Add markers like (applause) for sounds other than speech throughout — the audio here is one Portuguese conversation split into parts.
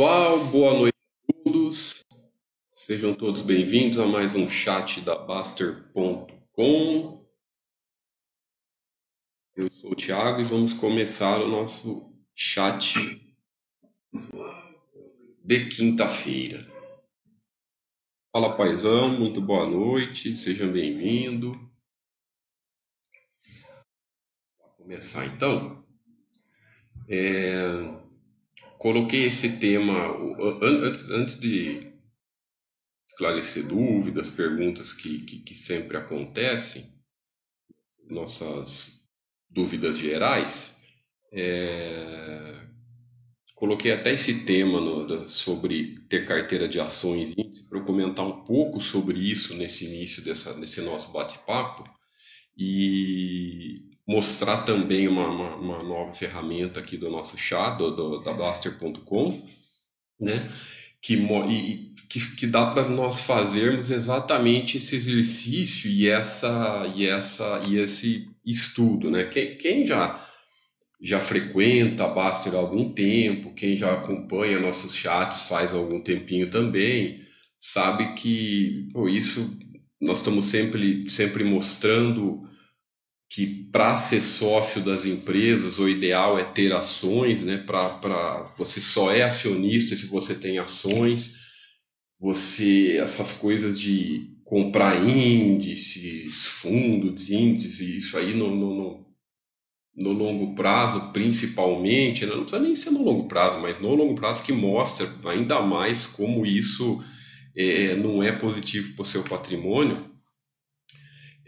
pessoal, boa noite a todos. Sejam todos bem-vindos a mais um chat da Baster.com. Eu sou o Thiago e vamos começar o nosso chat de quinta-feira. Fala paizão, muito boa noite, seja bem-vindo. Vamos começar então. É coloquei esse tema antes, de esclarecer dúvidas, perguntas que, que, que sempre acontecem, nossas dúvidas gerais. É, coloquei até esse tema no, sobre ter carteira de ações para eu comentar um pouco sobre isso nesse início dessa, desse nosso bate-papo. E mostrar também uma, uma, uma, nova ferramenta aqui do nosso chat, do, do da Blaster.com, né? Que, e, que, que dá para nós fazermos exatamente esse exercício e essa e essa e esse estudo, né? Quem, quem já já frequenta a Baster há algum tempo, quem já acompanha nossos chats faz algum tempinho também, sabe que pô, isso nós estamos sempre sempre mostrando que para ser sócio das empresas o ideal é ter ações, né? Para você só é acionista se você tem ações. Você essas coisas de comprar índices, fundos, índices, isso aí no, no, no, no longo prazo, principalmente, né? não precisa nem ser no longo prazo, mas no longo prazo que mostra ainda mais como isso é, não é positivo para o seu patrimônio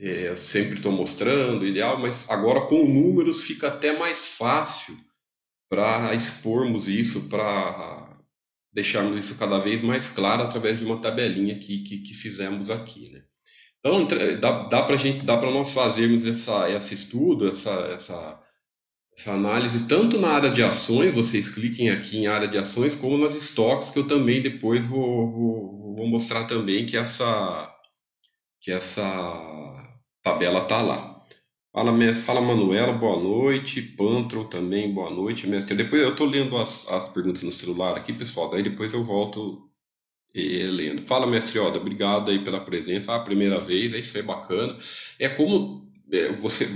é, sempre estou mostrando, ideal, mas agora com números fica até mais fácil para expormos isso, para deixarmos isso cada vez mais claro através de uma tabelinha que, que, que fizemos aqui, né? Então dá, dá para gente, dá para nós fazermos essa, esse estudo, essa, essa, essa análise tanto na área de ações, vocês cliquem aqui em área de ações, como nas estoques que eu também depois vou, vou, vou mostrar também que essa que essa tabela tá lá. Fala, mestre, fala Manuela, boa noite. Pantro também, boa noite, mestre. Depois eu tô lendo as, as perguntas no celular aqui, pessoal. Daí depois eu volto e, lendo. Fala, mestre Oda, obrigado aí pela presença. Ah, primeira vez, é isso aí, bacana. É como é, você.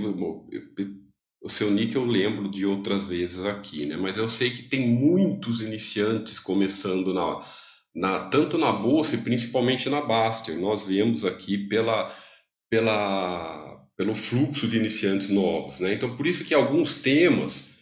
O seu nick eu lembro de outras vezes aqui, né? Mas eu sei que tem muitos iniciantes começando na, na tanto na bolsa e principalmente na Baster. Nós vemos aqui pela pela, pelo fluxo de iniciantes novos. Né? Então, por isso que alguns temas,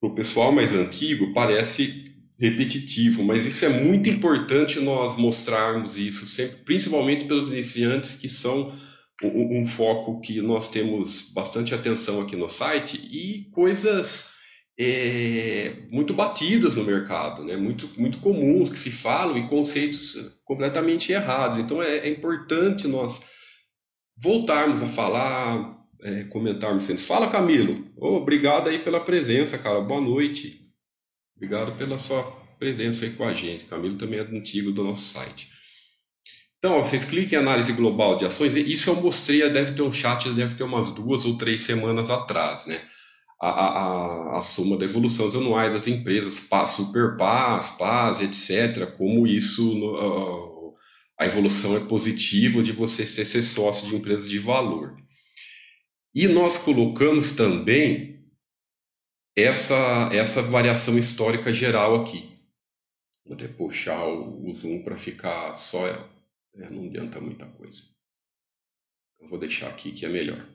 para o pessoal mais antigo, parece repetitivo, mas isso é muito importante nós mostrarmos isso, sempre, principalmente pelos iniciantes que são um, um, foco que nós temos bastante atenção aqui no site e coisas é, muito batidas no mercado, né? muito, muito comuns que se falam e conceitos completamente errados. Então é, é importante nós voltarmos a falar, é, comentarmos sempre. Fala, Camilo. Oh, obrigado aí pela presença, cara. Boa noite. Obrigado pela sua presença aí com a gente. Camilo também é antigo do nosso site. Então, ó, vocês cliquem em análise global de ações. Isso eu mostrei, deve ter um chat, deve ter umas duas ou três semanas atrás, né? A, a, a, soma da evolução anuais das empresas, PAS, Super PAS, PAS, etc., como isso no, a evolução é positiva de você ser, ser sócio de empresas de valor. E nós colocamos também essa, essa variação histórica geral aqui. Vou até puxar o, o zoom para ficar só. É, não adianta muita coisa. Eu vou deixar aqui que é melhor.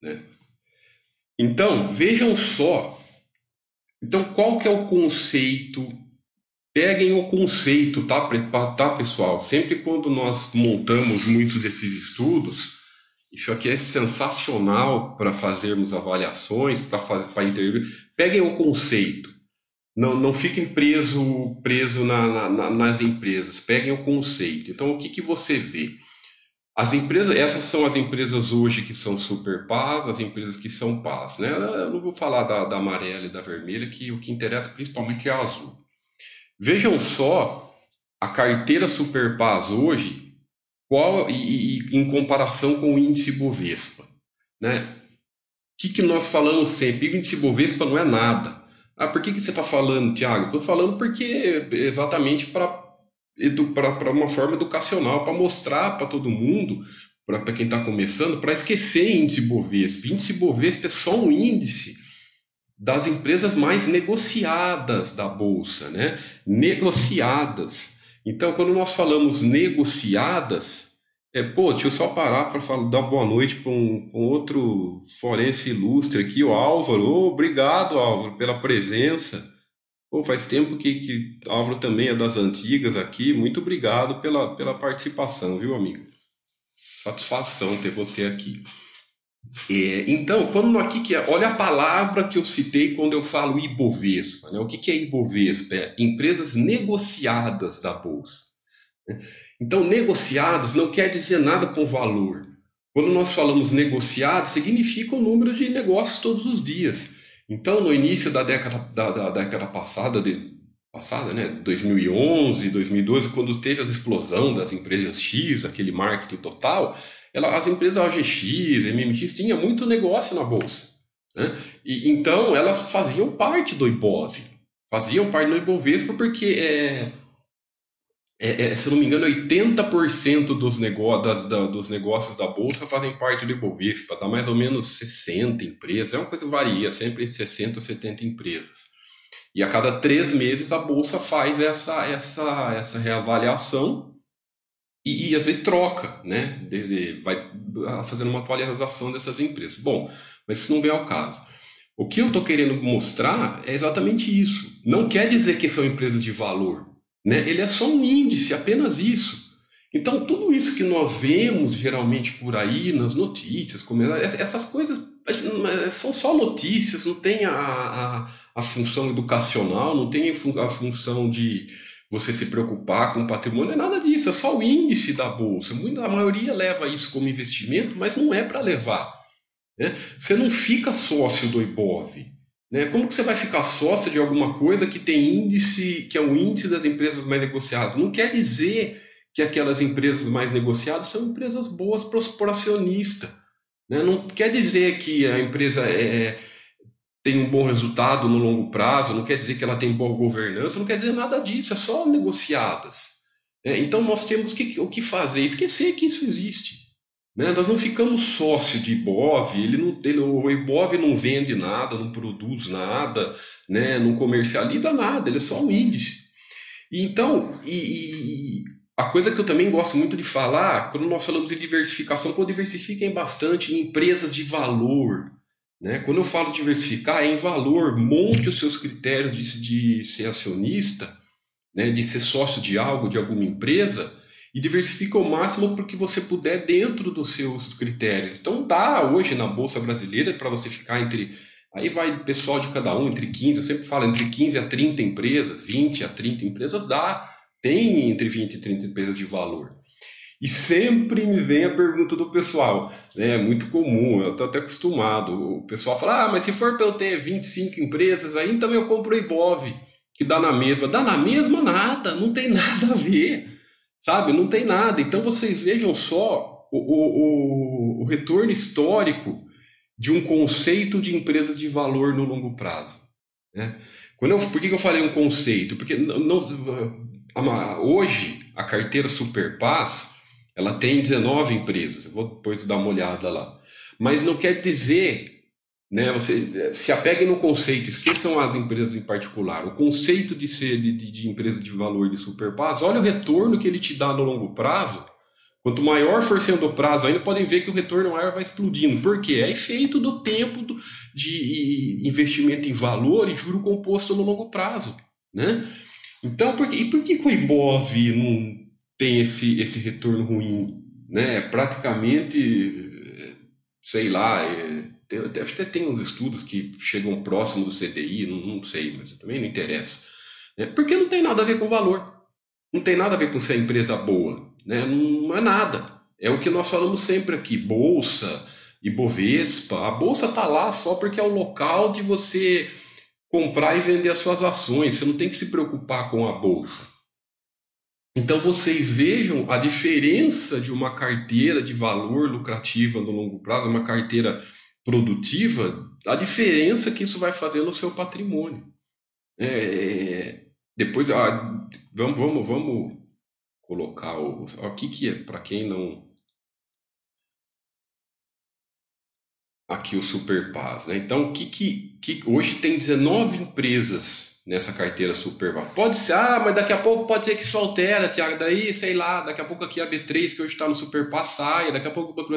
Né? Então, vejam só. Então, qual que é o conceito Peguem o conceito, tá, tá, pessoal? Sempre quando nós montamos muitos desses estudos, isso aqui é sensacional para fazermos avaliações, para entender. Peguem o conceito. Não, não fiquem preso, preso na, na, nas empresas. Peguem o conceito. Então, o que, que você vê? As empresas, essas são as empresas hoje que são super paz, as empresas que são paz. Né? Eu não vou falar da, da amarela e da vermelha, que o que interessa principalmente é a azul. Vejam só a carteira Superpaz hoje, qual e, e, em comparação com o índice Bovespa, né? O que, que nós falamos sempre? O índice Bovespa não é nada. Ah, por que, que você está falando, Tiago? Estou falando porque exatamente para uma forma educacional, para mostrar para todo mundo, para quem está começando, para esquecer índice Bovespa. Índice Bovespa é só um índice das empresas mais negociadas da bolsa, né? Negociadas. Então, quando nós falamos negociadas, é, pô, deixa eu só parar para dar boa noite para um, um, outro forense ilustre aqui, o Álvaro. Oh, obrigado, Álvaro, pela presença. Pô, faz tempo que, que Álvaro também é das antigas aqui. Muito obrigado pela, pela participação, viu, amigo? Satisfação ter você aqui. Então, quando aqui que é, olha a palavra que eu citei quando eu falo Ibovespa. Né? O que, que é Ibovespa? É empresas negociadas da bolsa. Então, negociadas não quer dizer nada com valor. Quando nós falamos negociados, significa o número de negócios todos os dias. Então, no início da década, da, da década passada, de, passada, né, 2011, 2012, quando teve a explosão das empresas X, aquele marketing total, ela, as empresas OGX, MMX, tinha muito negócio na bolsa. Né? E, então, elas faziam parte do Ibov, faziam parte do Ibovespa porque, é, é, é, se não me engano, 80% dos, negó das, da, dos negócios da bolsa fazem parte do Ibovespa, dá mais ou menos 60 empresas, é uma coisa que varia, sempre entre 60 e 70 empresas. E a cada três meses a bolsa faz essa, essa, essa reavaliação e, e, às vezes troca, né? Vai fazendo uma atualização dessas empresas. Bom, mas isso não vem ao caso. O que eu estou querendo mostrar é exatamente isso. Não quer dizer que são empresas de valor, né? Ele é só um índice, apenas isso. Então, tudo isso que nós vemos geralmente por aí nas notícias, como essas coisas são só notícias, não tem a, a, a função educacional, não tem a função de, você se preocupar com o patrimônio, é nada disso, é só o índice da bolsa. A maioria leva isso como investimento, mas não é para levar. Né? Você não fica sócio do IBOV. Né? Como que você vai ficar sócio de alguma coisa que tem índice, que é o índice das empresas mais negociadas? Não quer dizer que aquelas empresas mais negociadas são empresas boas para acionista. Né? Não quer dizer que a empresa é, tem um bom resultado no longo prazo, não quer dizer que ela tem boa governança, não quer dizer nada disso, é só negociadas. É, então nós temos que, o que fazer? Esquecer que isso existe. Né? Nós não ficamos sócio de Ibov, ele não, ele, o Ibov não vende nada, não produz nada, né? não comercializa nada, ele é só um índice. E, então, e, e a coisa que eu também gosto muito de falar, quando nós falamos de diversificação, pô, diversifiquem bastante em empresas de valor, né? Quando eu falo diversificar, é em valor, monte os seus critérios de, de ser acionista, né? de ser sócio de algo, de alguma empresa, e diversifica ao máximo porque você puder dentro dos seus critérios. Então dá hoje na Bolsa Brasileira para você ficar entre. Aí vai pessoal de cada um, entre 15, eu sempre falo, entre 15 a 30 empresas, 20 a 30 empresas dá. Tem entre 20 e 30 empresas de valor. E sempre me vem a pergunta do pessoal, né? É muito comum, eu estou até acostumado. O pessoal fala: ah, mas se for para eu ter 25 empresas, aí então eu compro o Ibov, que dá na mesma. Dá na mesma nada, não tem (laughs) nada a ver, sabe? Não tem nada. Então vocês vejam só o, o, o retorno histórico de um conceito de empresas de valor no longo prazo. Né? Quando eu, por que eu falei um conceito? Porque não, não, hoje a carteira Superpass ela tem 19 empresas, eu vou depois dar uma olhada lá. Mas não quer dizer, né, você se apegue no conceito, esqueçam as empresas em particular. O conceito de ser de, de, empresa de valor de superpass, olha o retorno que ele te dá no longo prazo. Quanto maior for sendo o prazo, ainda podem ver que o retorno maior vai explodindo. Por quê? É efeito do tempo do, de investimento em valor e juro composto no longo prazo. Né? Então, por que, e por que o IBOV não, tem esse, esse retorno ruim. Né? É praticamente, sei lá, é, deve até ter uns estudos que chegam próximo do CDI, não, não sei, mas também não interessa. Né? Porque não tem nada a ver com valor. Não tem nada a ver com ser empresa boa. Né? Não é nada. É o que nós falamos sempre aqui: bolsa, Ibovespa. A bolsa está lá só porque é o local de você comprar e vender as suas ações. Você não tem que se preocupar com a bolsa. Então vocês vejam a diferença de uma carteira de valor lucrativa no longo prazo, uma carteira produtiva, a diferença que isso vai fazer no seu patrimônio. É, depois, ah, vamos, vamos, vamos colocar o. O que, que é, para quem não. Aqui o Superpaz, né? Então, o que, que, que hoje tem 19 empresas nessa carteira Superpaz. Pode ser, ah, mas daqui a pouco pode ser que isso altera, Tiago. Daí, sei lá, daqui a pouco aqui a B3, que hoje está no Superpaz, saia, daqui a pouco o Banco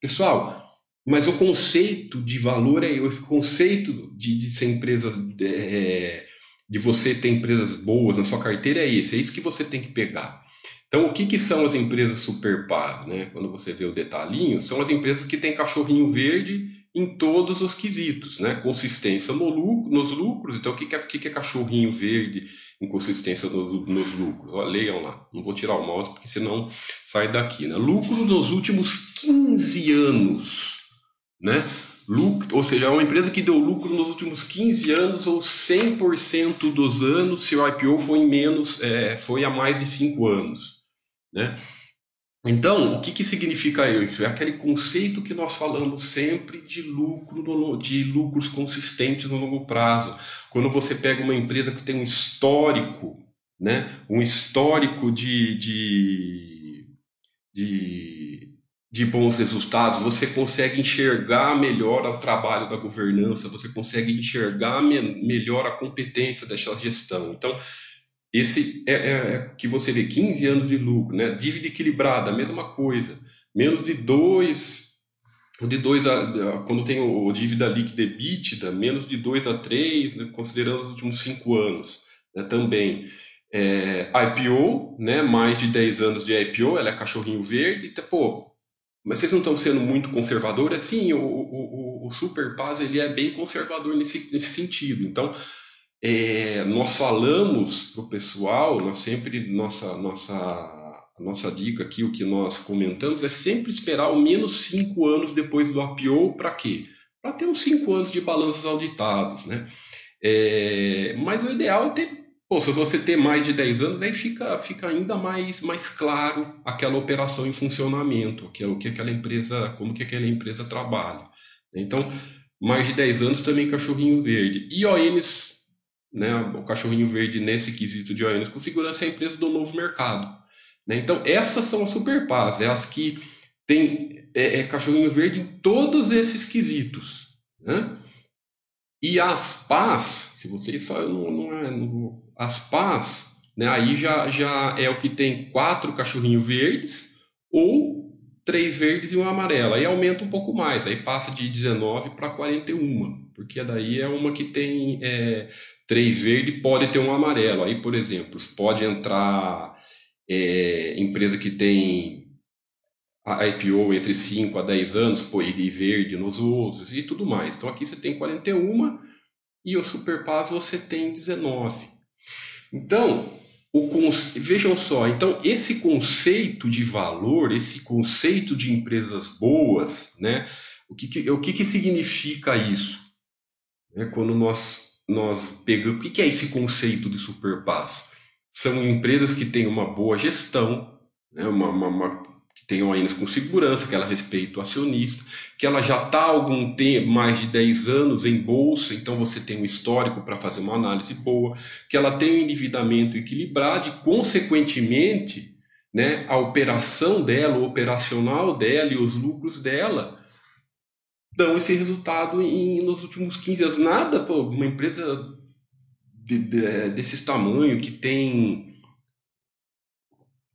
Pessoal, mas o conceito de valor é o conceito de, de ser empresa, de, é, de você ter empresas boas na sua carteira é esse, é isso que você tem que pegar. Então, o que, que são as empresas super paz? Né? Quando você vê o detalhinho, são as empresas que têm cachorrinho verde em todos os quesitos, né? Consistência no lucro, nos lucros. Então, o que, é, o que, é cachorrinho verde em consistência no, nos lucros? Ó, leiam lá. Não vou tirar o mouse, porque senão sai daqui. Né? Lucro nos últimos 15 anos né? Lucro, ou seja, é uma empresa que deu lucro nos últimos 15 anos ou 100% dos anos se o IPO foi menos, é, foi há mais de 5 anos, né? Então, o que, que significa isso? É aquele conceito que nós falamos sempre de lucro, de lucros consistentes no longo prazo. Quando você pega uma empresa que tem um histórico, né, um histórico de, de, de de bons resultados, você consegue enxergar melhor o trabalho da governança, você consegue enxergar me melhor a competência dessa gestão. Então, esse é, é, é, que você vê 15 anos de lucro, né? Dívida equilibrada, mesma coisa. Menos de 2 de 2 a quando tem o, dívida líquida EBITDA, menos de 2 a 3, né? considerando os últimos 5 anos, né? também. É, IPO, né? Mais de 10 anos de IPO, ela é cachorrinho verde, então, pô, mas vocês não estão sendo muito conservadores? Sim, o, o, o Super Paz ele é bem conservador nesse, nesse sentido. Então, é, nós falamos para o pessoal, nós sempre, nossa, nossa, nossa dica aqui, o que nós comentamos, é sempre esperar ao menos cinco anos depois do IPO, para quê? Para ter uns cinco anos de balanços auditados, né? É, mas o ideal é ter Pô, se você ter mais de 10 anos, aí fica, fica ainda mais, mais claro aquela operação em funcionamento, o que aquela empresa, como que aquela empresa trabalha. Então, mais de 10 anos também cachorrinho verde. E ONs, né, o cachorrinho verde nesse quesito de ONs com segurança é a empresa do novo mercado. Né? Então, essas são as superpaz, é as que têm é, é cachorrinho verde em todos esses quesitos. Né? E as paz, se vocês só não, não, é, as pás, né, aí já, já é o que tem quatro cachorrinhos verdes ou três verdes e um amarelo. Aí aumenta um pouco mais, aí passa de 19 para 41, porque daí é uma que tem é, três verdes pode ter um amarelo. Aí, por exemplo, pode entrar é, empresa que tem IPO entre 5 a 10 anos, pô, e verde nos outros e tudo mais. Então aqui você tem 41 e o Superpass você tem 19. Então, o, vejam só, então esse conceito de valor, esse conceito de empresas boas, né? O que, que o que, que significa isso? É quando nós nós pegamos, o que, que é esse conceito de superpaz? São empresas que têm uma boa gestão, né? uma, uma, uma tem ONs com segurança, que ela respeita o acionista, que ela já está há algum tempo, mais de 10 anos em bolsa, então você tem um histórico para fazer uma análise boa, que ela tem um endividamento equilibrado e, consequentemente, né, a operação dela, o operacional dela e os lucros dela dão esse resultado em, nos últimos 15 anos. Nada, pô, uma empresa de, de, desses tamanho que tem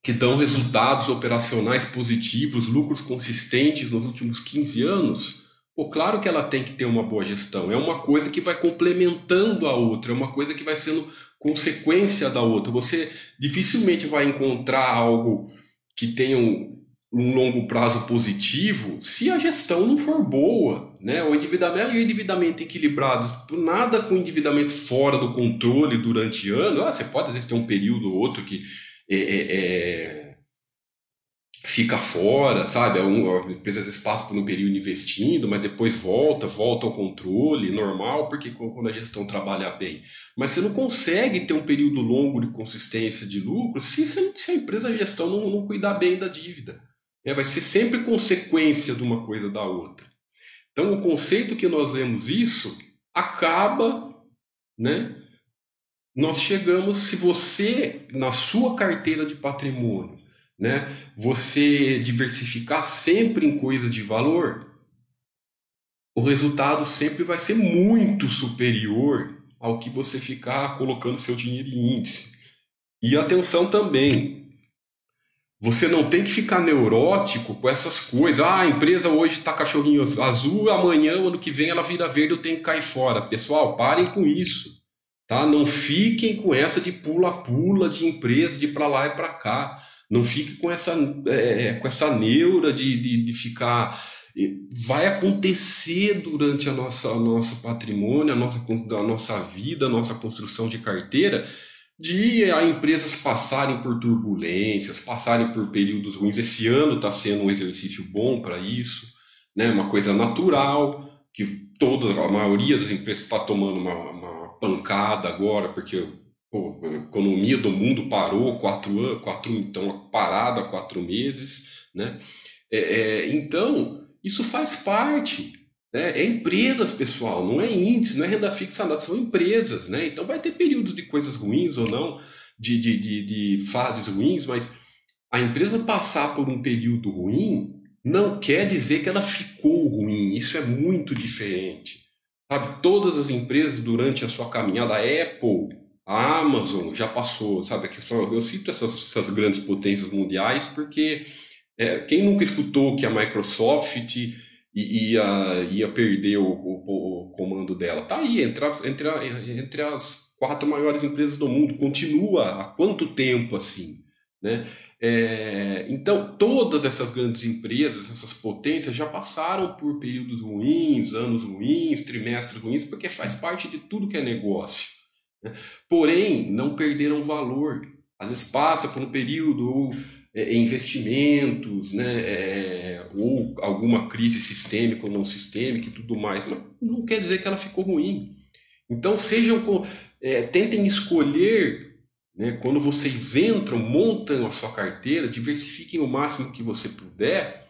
que dão resultados operacionais positivos, lucros consistentes nos últimos 15 anos, pô, claro que ela tem que ter uma boa gestão. É uma coisa que vai complementando a outra, é uma coisa que vai sendo consequência da outra. Você dificilmente vai encontrar algo que tenha um, um longo prazo positivo se a gestão não for boa. Né? O endividamento e o endividamento equilibrado, nada com endividamento fora do controle durante ano. Ah, você pode às vezes ter um período ou outro que é, fica fora, sabe? A empresa às vezes passa por um período investindo, mas depois volta, volta ao controle normal, porque quando a gestão trabalha bem. Mas você não consegue ter um período longo de consistência de lucro se, se a empresa, a gestão não, não cuidar bem da dívida. É, vai ser sempre consequência de uma coisa da outra. Então, o conceito que nós vemos isso acaba né, nós chegamos, se você, na sua carteira de patrimônio, né, você diversificar sempre em coisas de valor, o resultado sempre vai ser muito superior ao que você ficar colocando seu dinheiro em índice. E atenção também, você não tem que ficar neurótico com essas coisas. Ah, a empresa hoje está cachorrinho azul, amanhã, ano que vem, ela vira verde, eu tenho que cair fora. Pessoal, parem com isso. Tá? Não fiquem com essa de pula-pula de empresa, de para lá e para cá. Não fique com essa, é, com essa neura de, de, de ficar vai acontecer durante a nossa, a nosso patrimônio, a nossa, a nossa vida, a nossa construção de carteira, de a empresas passarem por turbulências, passarem por períodos ruins. Esse ano está sendo um exercício bom para isso, né? uma coisa natural, que toda a maioria das empresas está tomando uma, uma, pancada agora, porque pô, a economia do mundo parou quatro anos, quatro, então parada quatro meses. Né? É, é, então, isso faz parte. Né? É empresas, pessoal, não é índice, não é renda fixa, nada, são empresas. Né? Então vai ter períodos de coisas ruins ou não, de, de, de, de fases ruins, mas a empresa passar por um período ruim não quer dizer que ela ficou ruim. Isso é muito diferente. Sabe, todas as empresas durante a sua caminhada, a Apple, a Amazon já passou, sabe? Eu cito essas, essas grandes potências mundiais porque é, quem nunca escutou que a Microsoft ia, ia perder o, o, o comando dela? Tá aí, entre, entre, entre as quatro maiores empresas do mundo. Continua há quanto tempo assim? Né? É, então, todas essas grandes empresas, essas potências, já passaram por períodos ruins, anos ruins, trimestres ruins, porque faz parte de tudo que é negócio. Né? Porém, não perderam valor. Às vezes passa por um período é, investimentos, né, é, ou alguma crise sistêmica ou não sistêmica e tudo mais, mas não quer dizer que ela ficou ruim. Então sejam, é, tentem escolher, né, quando vocês entram, montam a sua carteira, diversifiquem o máximo que você puder,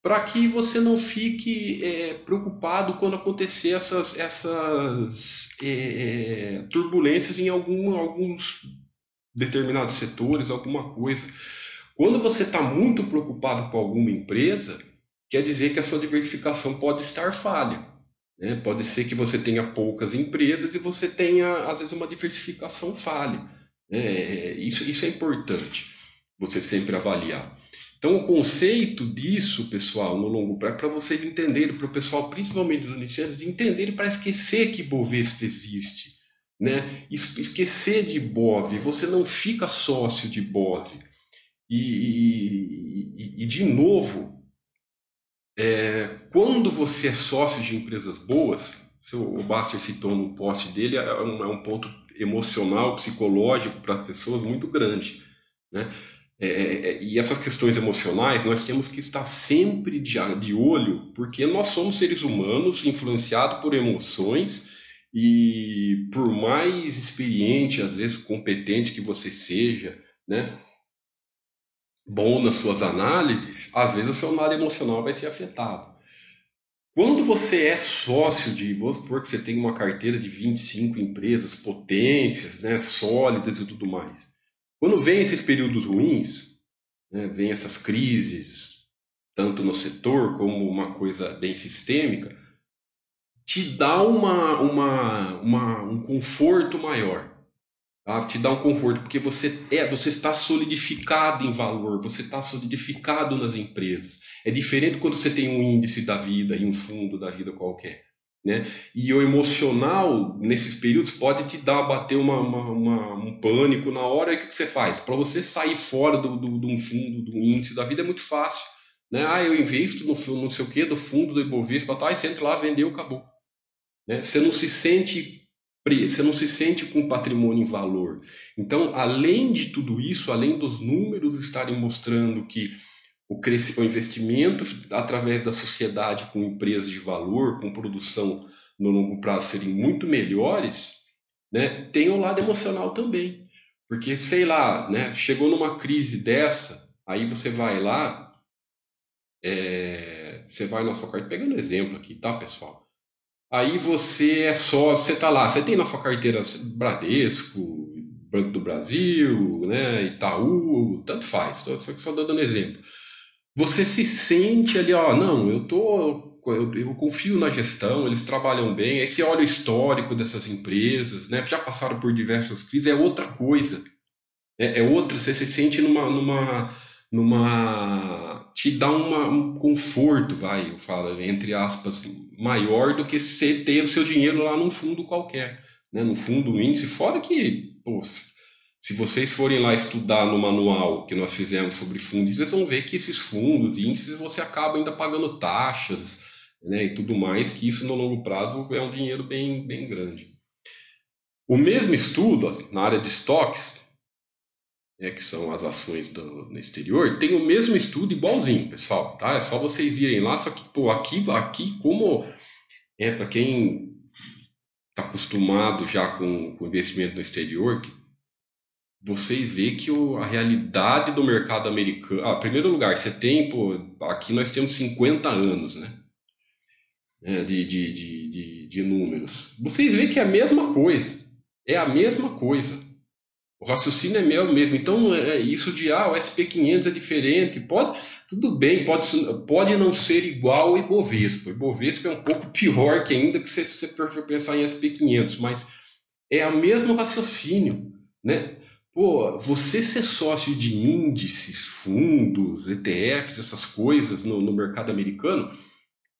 para que você não fique é, preocupado quando acontecer essas, essas é, turbulências em algum, alguns determinados setores, alguma coisa. Quando você está muito preocupado com alguma empresa, quer dizer que a sua diversificação pode estar falha. Né? Pode ser que você tenha poucas empresas e você tenha, às vezes, uma diversificação falha. É, isso, isso é importante, você sempre avaliar. Então, o conceito disso, pessoal, no longo prazo, para vocês entenderem, para o pessoal, principalmente os iniciantes, entenderem para esquecer que Bovespa existe. Né? Esquecer de BOV, você não fica sócio de BOV. E, e, e de novo, é, quando você é sócio de empresas boas, o Baster citou no post dele, é um, é um ponto emocional, psicológico para pessoas muito grande. Né? É, é, é, e essas questões emocionais nós temos que estar sempre de, de olho, porque nós somos seres humanos influenciados por emoções e por mais experiente, às vezes competente que você seja, né? bom nas suas análises, às vezes o seu lado emocional vai ser afetado. Quando você é sócio de, vamos supor que você tem uma carteira de 25 empresas, potências, né, sólidas e tudo mais. Quando vem esses períodos ruins, né, vem essas crises, tanto no setor como uma coisa bem sistêmica, te dá uma, uma, uma um conforto maior. Tá? Te dá um conforto, porque você, é, você está solidificado em valor, você está solidificado nas empresas. É diferente quando você tem um índice da vida e um fundo da vida qualquer. Né? E o emocional, nesses períodos, pode te dar, bater uma, uma, uma um pânico na hora. E o que, que você faz? Para você sair fora de do, do, um fundo, do índice da vida, é muito fácil. Né? Ah, eu investo no não sei o que, do fundo do Ibovespa, tá, e você entra lá, vendeu, acabou. Né? Você não se sente você não se sente com patrimônio em valor. Então, além de tudo isso, além dos números estarem mostrando que o, o investimento através da sociedade com empresas de valor, com produção no longo prazo serem muito melhores, né, tem o lado emocional também. Porque, sei lá, né, chegou numa crise dessa, aí você vai lá, é, você vai na sua carta, pegando exemplo aqui, tá, pessoal? Aí você é só, você tá lá, você tem na sua carteira Bradesco, Banco do Brasil, né, Itaú, tanto faz, só, só dando exemplo. Você se sente ali, ó, não, eu tô, eu, eu, confio na gestão, eles trabalham bem. Aí você olha o histórico dessas empresas, né, já passaram por diversas crises, é outra coisa. É, é outra, você se sente numa, numa, numa, te dá uma, um conforto, vai, eu falo, entre aspas, maior do que você ter o seu dinheiro lá num fundo qualquer, né, no fundo índice, fora que pô, se vocês forem lá estudar no manual que nós fizemos sobre fundos, vocês vão ver que esses fundos e índices você acaba ainda pagando taxas né, e tudo mais, que isso no longo prazo é um dinheiro bem, bem grande. O mesmo estudo assim, na área de estoques, né, que são as ações do, no exterior, tem o mesmo estudo igualzinho, pessoal. Tá? É só vocês irem lá, só que pô, aqui, aqui como é para quem está acostumado já com, com investimento no exterior, que vocês vê que o, a realidade do mercado americano. Ah, primeiro lugar, você tem, pô, aqui nós temos 50 anos, né? É, de, de, de, de, de números. Vocês vê que é a mesma coisa. É a mesma coisa. O raciocínio é meu mesmo. Então, é, é isso de ah, o SP500 é diferente. Pode, tudo bem, pode, pode não ser igual ao Ibovespa. O Ibovespa é um pouco pior que ainda que você for pensar em SP500, mas é o mesmo raciocínio, né? Pô, você ser sócio de índices, fundos, ETFs, essas coisas no, no mercado americano,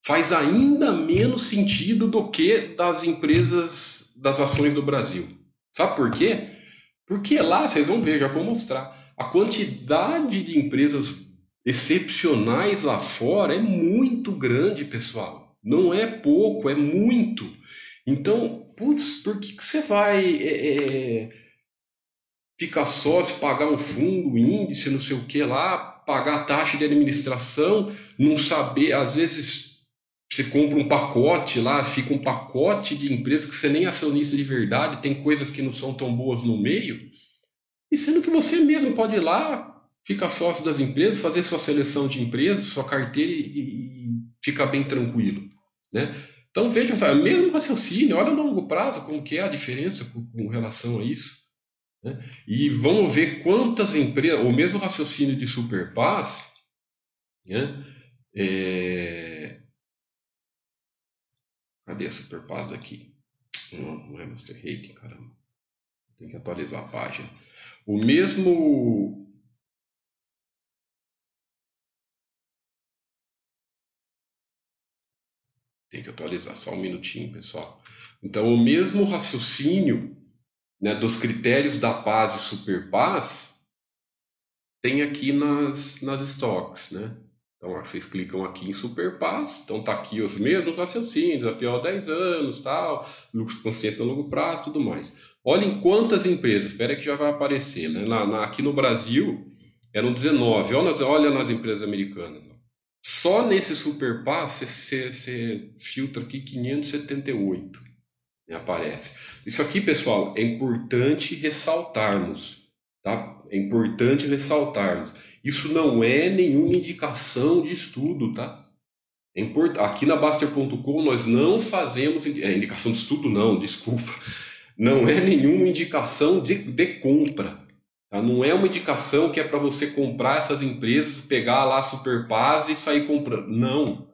faz ainda menos sentido do que das empresas, das ações do Brasil. Sabe por quê? Porque lá, vocês vão ver, já vou mostrar, a quantidade de empresas excepcionais lá fora é muito grande, pessoal. Não é pouco, é muito. Então, putz, por que, que você vai é, é, ficar só se pagar um fundo, índice, não sei o que lá, pagar taxa de administração, não saber, às vezes você compra um pacote lá, fica um pacote de empresas que você nem é acionista de verdade, tem coisas que não são tão boas no meio, e sendo que você mesmo pode ir lá, ficar sócio das empresas, fazer sua seleção de empresas, sua carteira e, e ficar bem tranquilo, né? Então veja, sabe, mesmo raciocínio, olha no longo prazo como que é a diferença com, com relação a isso. Né? E vamos ver quantas empresas, o mesmo raciocínio de Superpass, né? É, Cadê a Superpass daqui? Não, não é Master Rating, caramba. Tem que atualizar a página. O mesmo. Tem que atualizar só um minutinho, pessoal. Então, o mesmo raciocínio né, dos critérios da paz e superpaz tem aqui nas, nas stocks, né? Então, vocês clicam aqui em Super Paz, então tá aqui os mesmos raciocínios, a pior 10 anos, tal, lucros conscientes a longo prazo, tudo mais. Olhem quantas empresas, espera que já vai aparecer, né? Na, na, aqui no Brasil eram 19, olha nas, olha nas empresas americanas. Ó. Só nesse Super Pass você filtra aqui 578, né? aparece. Isso aqui, pessoal, é importante ressaltarmos, tá? É importante ressaltarmos. Isso não é nenhuma indicação de estudo, tá? É import... Aqui na Baster.com nós não fazemos é, indicação de estudo, não, desculpa. Não é nenhuma indicação de, de compra. Tá? Não é uma indicação que é para você comprar essas empresas, pegar lá a Superpaz e sair comprando. Não.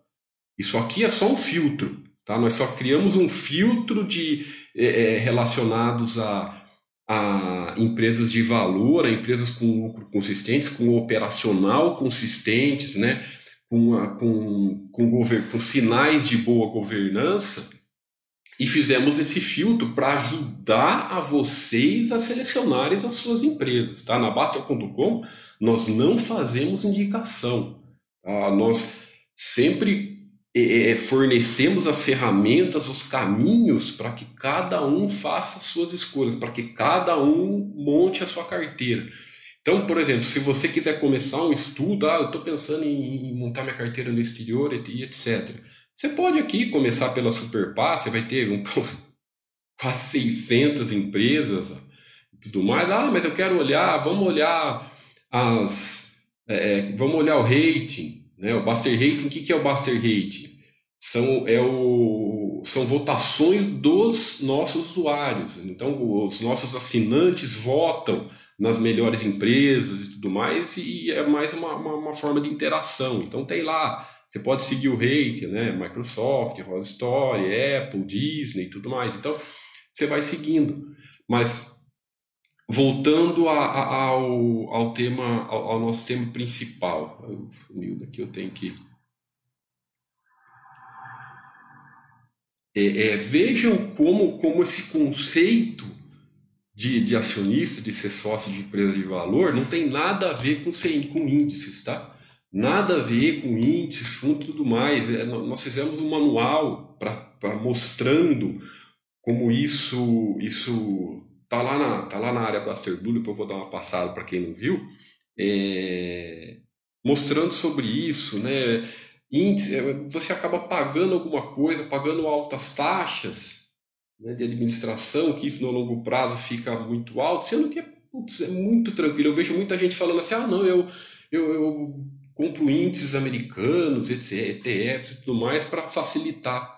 Isso aqui é só um filtro. Tá? Nós só criamos um filtro de é, é relacionados a a empresas de valor, a empresas com lucro consistentes, com operacional consistentes, né? com, a, com, com, com sinais de boa governança, e fizemos esse filtro para ajudar a vocês a selecionarem as suas empresas. Tá? Na Basta.com, nós não fazemos indicação. Tá? Nós sempre é, é, fornecemos as ferramentas, os caminhos para que cada um faça as suas escolhas, para que cada um monte a sua carteira. Então, por exemplo, se você quiser começar um estudo, ah, eu estou pensando em montar minha carteira no exterior e etc. Você pode aqui começar pela Superpass, você vai ter um, (laughs) quase 600 empresas e tudo mais. Ah, mas eu quero olhar, vamos olhar as, é, vamos olhar o rating. Né? O Buster Rating, o que, que é o Buster Rating? São, é o, são votações dos nossos usuários. Então, os nossos assinantes votam nas melhores empresas e tudo mais, e é mais uma, uma, uma forma de interação. Então, tem lá, você pode seguir o rate, né? Microsoft, Rosa Story, Apple, Disney e tudo mais. Então, você vai seguindo. Mas, voltando a, a, ao, ao tema, ao, ao, nosso tema principal, aqui eu tenho que É, é, vejam como, como esse conceito de, de acionista, de ser sócio de empresa de valor, não tem nada a ver com, com índices, tá? Nada a ver com índices, fundo e tudo mais. É, nós fizemos um manual para mostrando como isso isso tá lá na tá lá na área Blaster Blue, depois eu vou dar uma passada para quem não viu, é, mostrando sobre isso, né? índice, é, você acaba pagando alguma coisa, pagando altas taxas né, de administração, que isso no longo prazo fica muito alto, sendo que putz, é muito tranquilo. Eu vejo muita gente falando assim, ah, não, eu, eu, eu compro índices americanos, etc, ETFs e tudo mais para facilitar.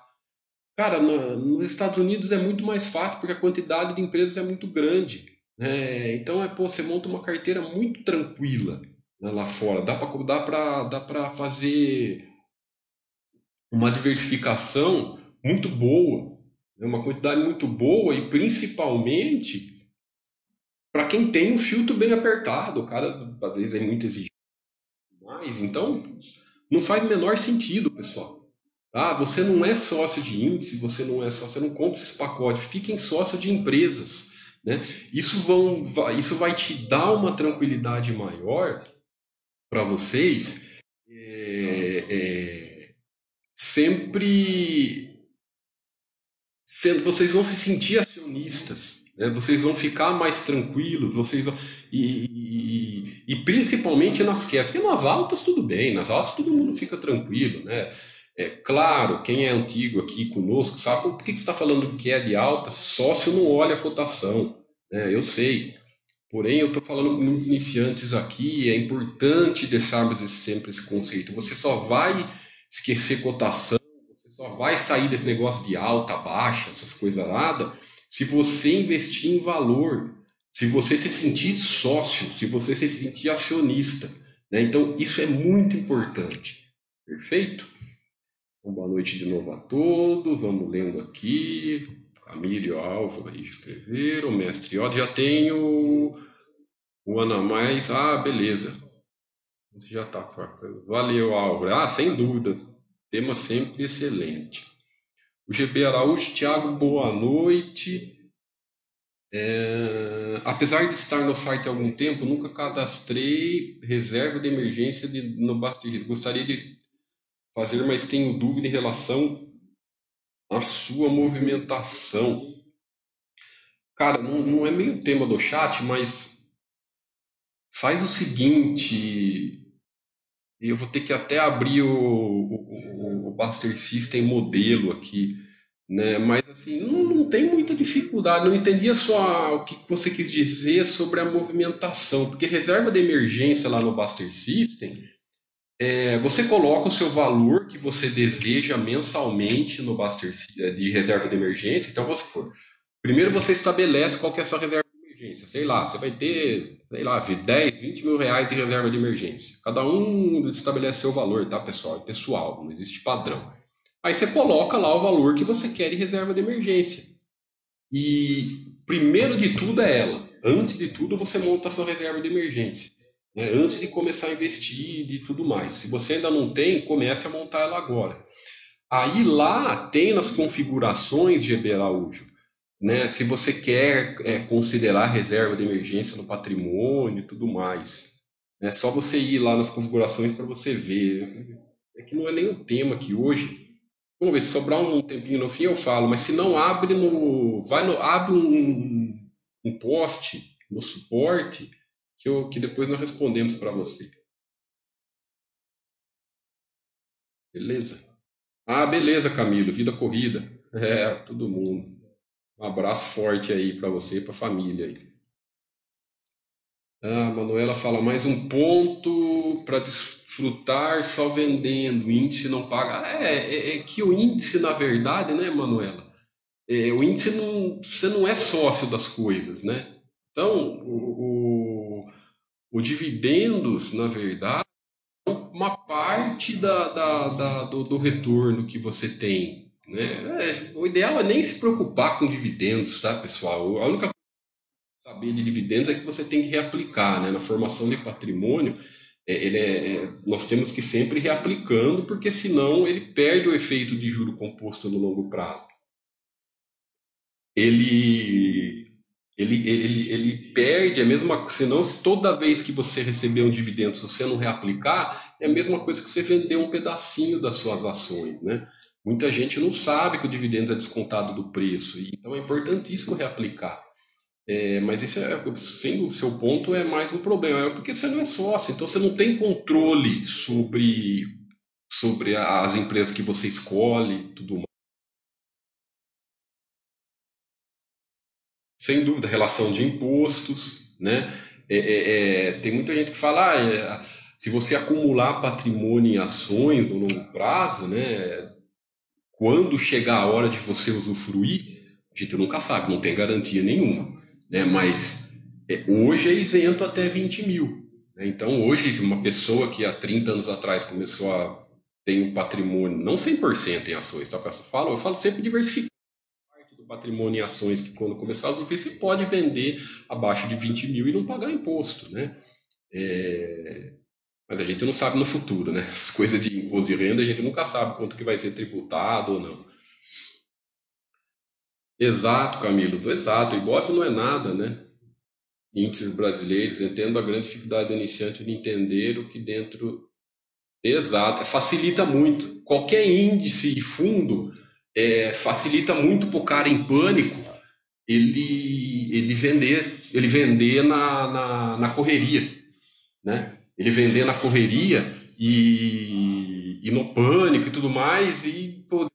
Cara, nos Estados Unidos é muito mais fácil porque a quantidade de empresas é muito grande. Né? Então, é, pô, você monta uma carteira muito tranquila né, lá fora. Dá para dá dá fazer uma diversificação muito boa, né? uma quantidade muito boa e principalmente para quem tem um filtro bem apertado. O cara às vezes é muito exigente mais, então não faz menor sentido, pessoal. Ah, você não é sócio de índice, você não é sócio, você não compra esses pacotes, fiquem sócio de empresas. Né? Isso, vão, isso vai te dar uma tranquilidade maior para vocês. É, é, sempre sendo, vocês vão se sentir acionistas, né? vocês vão ficar mais tranquilos, vocês vão, e, e, e, principalmente nas quedas, porque nas altas tudo bem, nas altas todo mundo fica tranquilo, né? É claro, quem é antigo aqui conosco sabe por que, que você está falando que é de alta, sócio não olha a cotação, né? Eu sei. Porém, eu estou falando com muitos iniciantes aqui, é importante deixarmos sempre esse conceito. Você só vai esquecer cotação, você só vai sair desse negócio de alta, baixa, essas coisas nada, se você investir em valor, se você se sentir sócio, se você se sentir acionista. Né? Então, isso é muito importante. Perfeito? Boa noite de novo a todos. Vamos lendo aqui. Camilo Álvaro aí escreveram. Mestre Ó, já tenho o Ana Mais. Ah, beleza. Você já está Valeu, Álvaro. Ah, sem dúvida. Tema sempre excelente. O GB Araújo, Tiago, boa noite. É... Apesar de estar no site há algum tempo, nunca cadastrei reserva de emergência de, no Baster. Gostaria de fazer, mas tenho dúvida em relação à sua movimentação. Cara, não, não é meio tema do chat, mas faz o seguinte, eu vou ter que até abrir o, o, o Buster System modelo aqui, né? Mas assim, não, não tem muita dificuldade. Não entendia só o que você quis dizer sobre a movimentação, porque reserva de emergência lá no Buster System, é, você coloca o seu valor que você deseja mensalmente no Buster de reserva de emergência. Então, supor, primeiro você estabelece qual que é a sua reserva emergência. Sei lá, você vai ter, sei lá, 10, 20 mil reais de reserva de emergência. Cada um estabelece seu valor, tá, pessoal? É pessoal, não existe padrão. Aí você coloca lá o valor que você quer de reserva de emergência. E primeiro de tudo é ela. Antes de tudo, você monta a sua reserva de emergência. Né? Antes de começar a investir e tudo mais. Se você ainda não tem, comece a montar ela agora. Aí lá tem nas configurações GB Araújo né, se você quer é, considerar reserva de emergência no patrimônio e tudo mais. É só você ir lá nas configurações para você ver. É que não é o tema aqui hoje. Vamos ver, se sobrar um tempinho no fim eu falo, mas se não abre no. Vai no. Abre um, um post no suporte que, eu, que depois nós respondemos para você. Beleza? Ah, beleza, Camilo. Vida corrida. É, todo mundo. Um abraço forte aí para você e para a família aí. A Manuela fala mais um ponto para desfrutar só vendendo. O índice não paga. É, é, é, que o índice, na verdade, né, Manuela? É, o índice não. Você não é sócio das coisas, né? Então, o, o, o dividendos, na verdade, é uma parte da, da, da do, do, retorno que você tem. Né? É, o ideal é nem se preocupar com dividendos, tá, pessoal? A única saber de dividendos é que você tem que reaplicar, né? Na formação de patrimônio, é, ele é, é, nós temos que sempre reaplicando, porque senão ele perde o efeito de juro composto no longo prazo. Ele, ele, ele, ele perde a mesma, senão se toda vez que você receber um dividendo, se você não reaplicar, é a mesma coisa que você vender um pedacinho das suas ações, né? Muita gente não sabe que o dividendo é descontado do preço, então é importantíssimo reaplicar. É, mas isso é, sendo o seu ponto, é mais um problema, é porque você não é sócio, então você não tem controle sobre, sobre as empresas que você escolhe tudo mais. Sem dúvida, relação de impostos, né? É, é, é tem muita gente que fala, ah, é, se você acumular patrimônio em ações no longo prazo, né? Quando chegar a hora de você usufruir, a gente nunca sabe, não tem garantia nenhuma né? mas é, hoje é isento até 20 mil. Né? Então, hoje, uma pessoa que há 30 anos atrás começou a ter um patrimônio, não 100% em ações, tá? eu, falo, eu falo sempre diversificar patrimônio em ações, que quando começar a usufruir, você pode vender abaixo de 20 mil e não pagar imposto. Né? É... Mas a gente não sabe no futuro, né? As coisas de imposto de renda, a gente nunca sabe quanto que vai ser tributado ou não. Exato, Camilo, exato. Ibope não é nada, né? Índices brasileiros, entendo a grande dificuldade do iniciante de entender o que dentro. Exato, facilita muito. Qualquer índice e fundo é, facilita muito para o cara em pânico ele, ele vender, ele vender na, na, na correria, né? Ele vender na correria e, e no pânico e tudo mais e pô,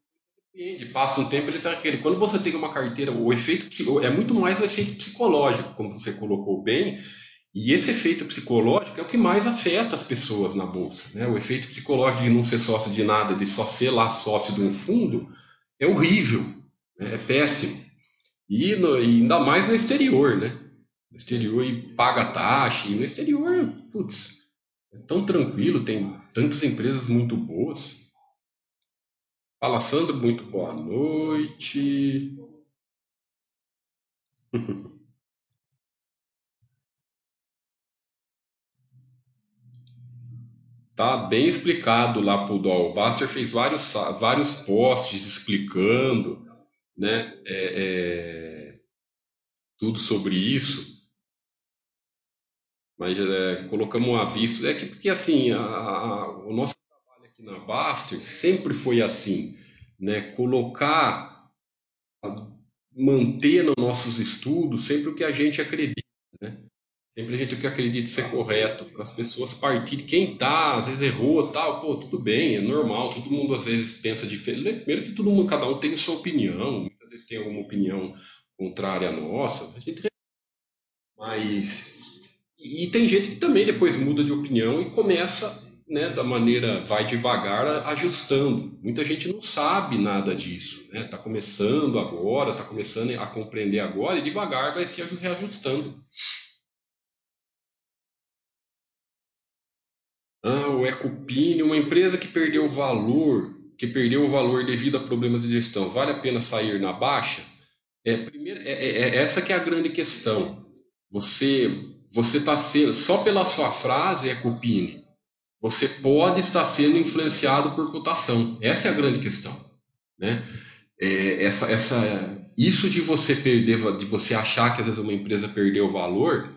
passa um tempo, ele sabe aquele. Quando você tem uma carteira, o efeito é muito mais o efeito psicológico, como você colocou bem, e esse efeito psicológico é o que mais afeta as pessoas na bolsa. Né? O efeito psicológico de não ser sócio de nada, de só ser lá sócio de um fundo, é horrível, né? é péssimo. E, no, e, ainda mais no exterior, né? No exterior e paga taxa, e no exterior, putz, é tão tranquilo, tem tantas empresas muito boas. Fala, Sandro, muito boa noite. (laughs) Tá bem explicado lá pro Dol. O Baster fez vários, vários posts explicando, né, é, é, tudo sobre isso. Mas é, colocamos um aviso. É que porque assim, a, a, o nosso aqui na Baster sempre foi assim, né? Colocar, manter nos nossos estudos sempre o que a gente acredita, né? Sempre a gente que acredita ser correto, para as pessoas partirem. Quem tá, às vezes errou, tal, pô, tudo bem, é normal, todo mundo às vezes pensa diferente. Primeiro que todo mundo, cada um tem sua opinião, muitas vezes tem alguma opinião contrária à nossa, a gente mas e tem gente que também depois muda de opinião e começa né, da maneira vai devagar ajustando. Muita gente não sabe nada disso, né? Está começando agora, está começando a compreender agora e devagar vai se reajustando. Ah, o Ecopine, uma empresa que perdeu valor, que perdeu o valor devido a problemas de gestão, vale a pena sair na baixa? É, primeiro, é, é, é essa que é a grande questão. Você você está sendo só pela sua frase Ecopine você pode estar sendo influenciado por cotação. Essa é a grande questão, né? É, essa, essa, isso de você perder, de você achar que às vezes uma empresa perdeu valor,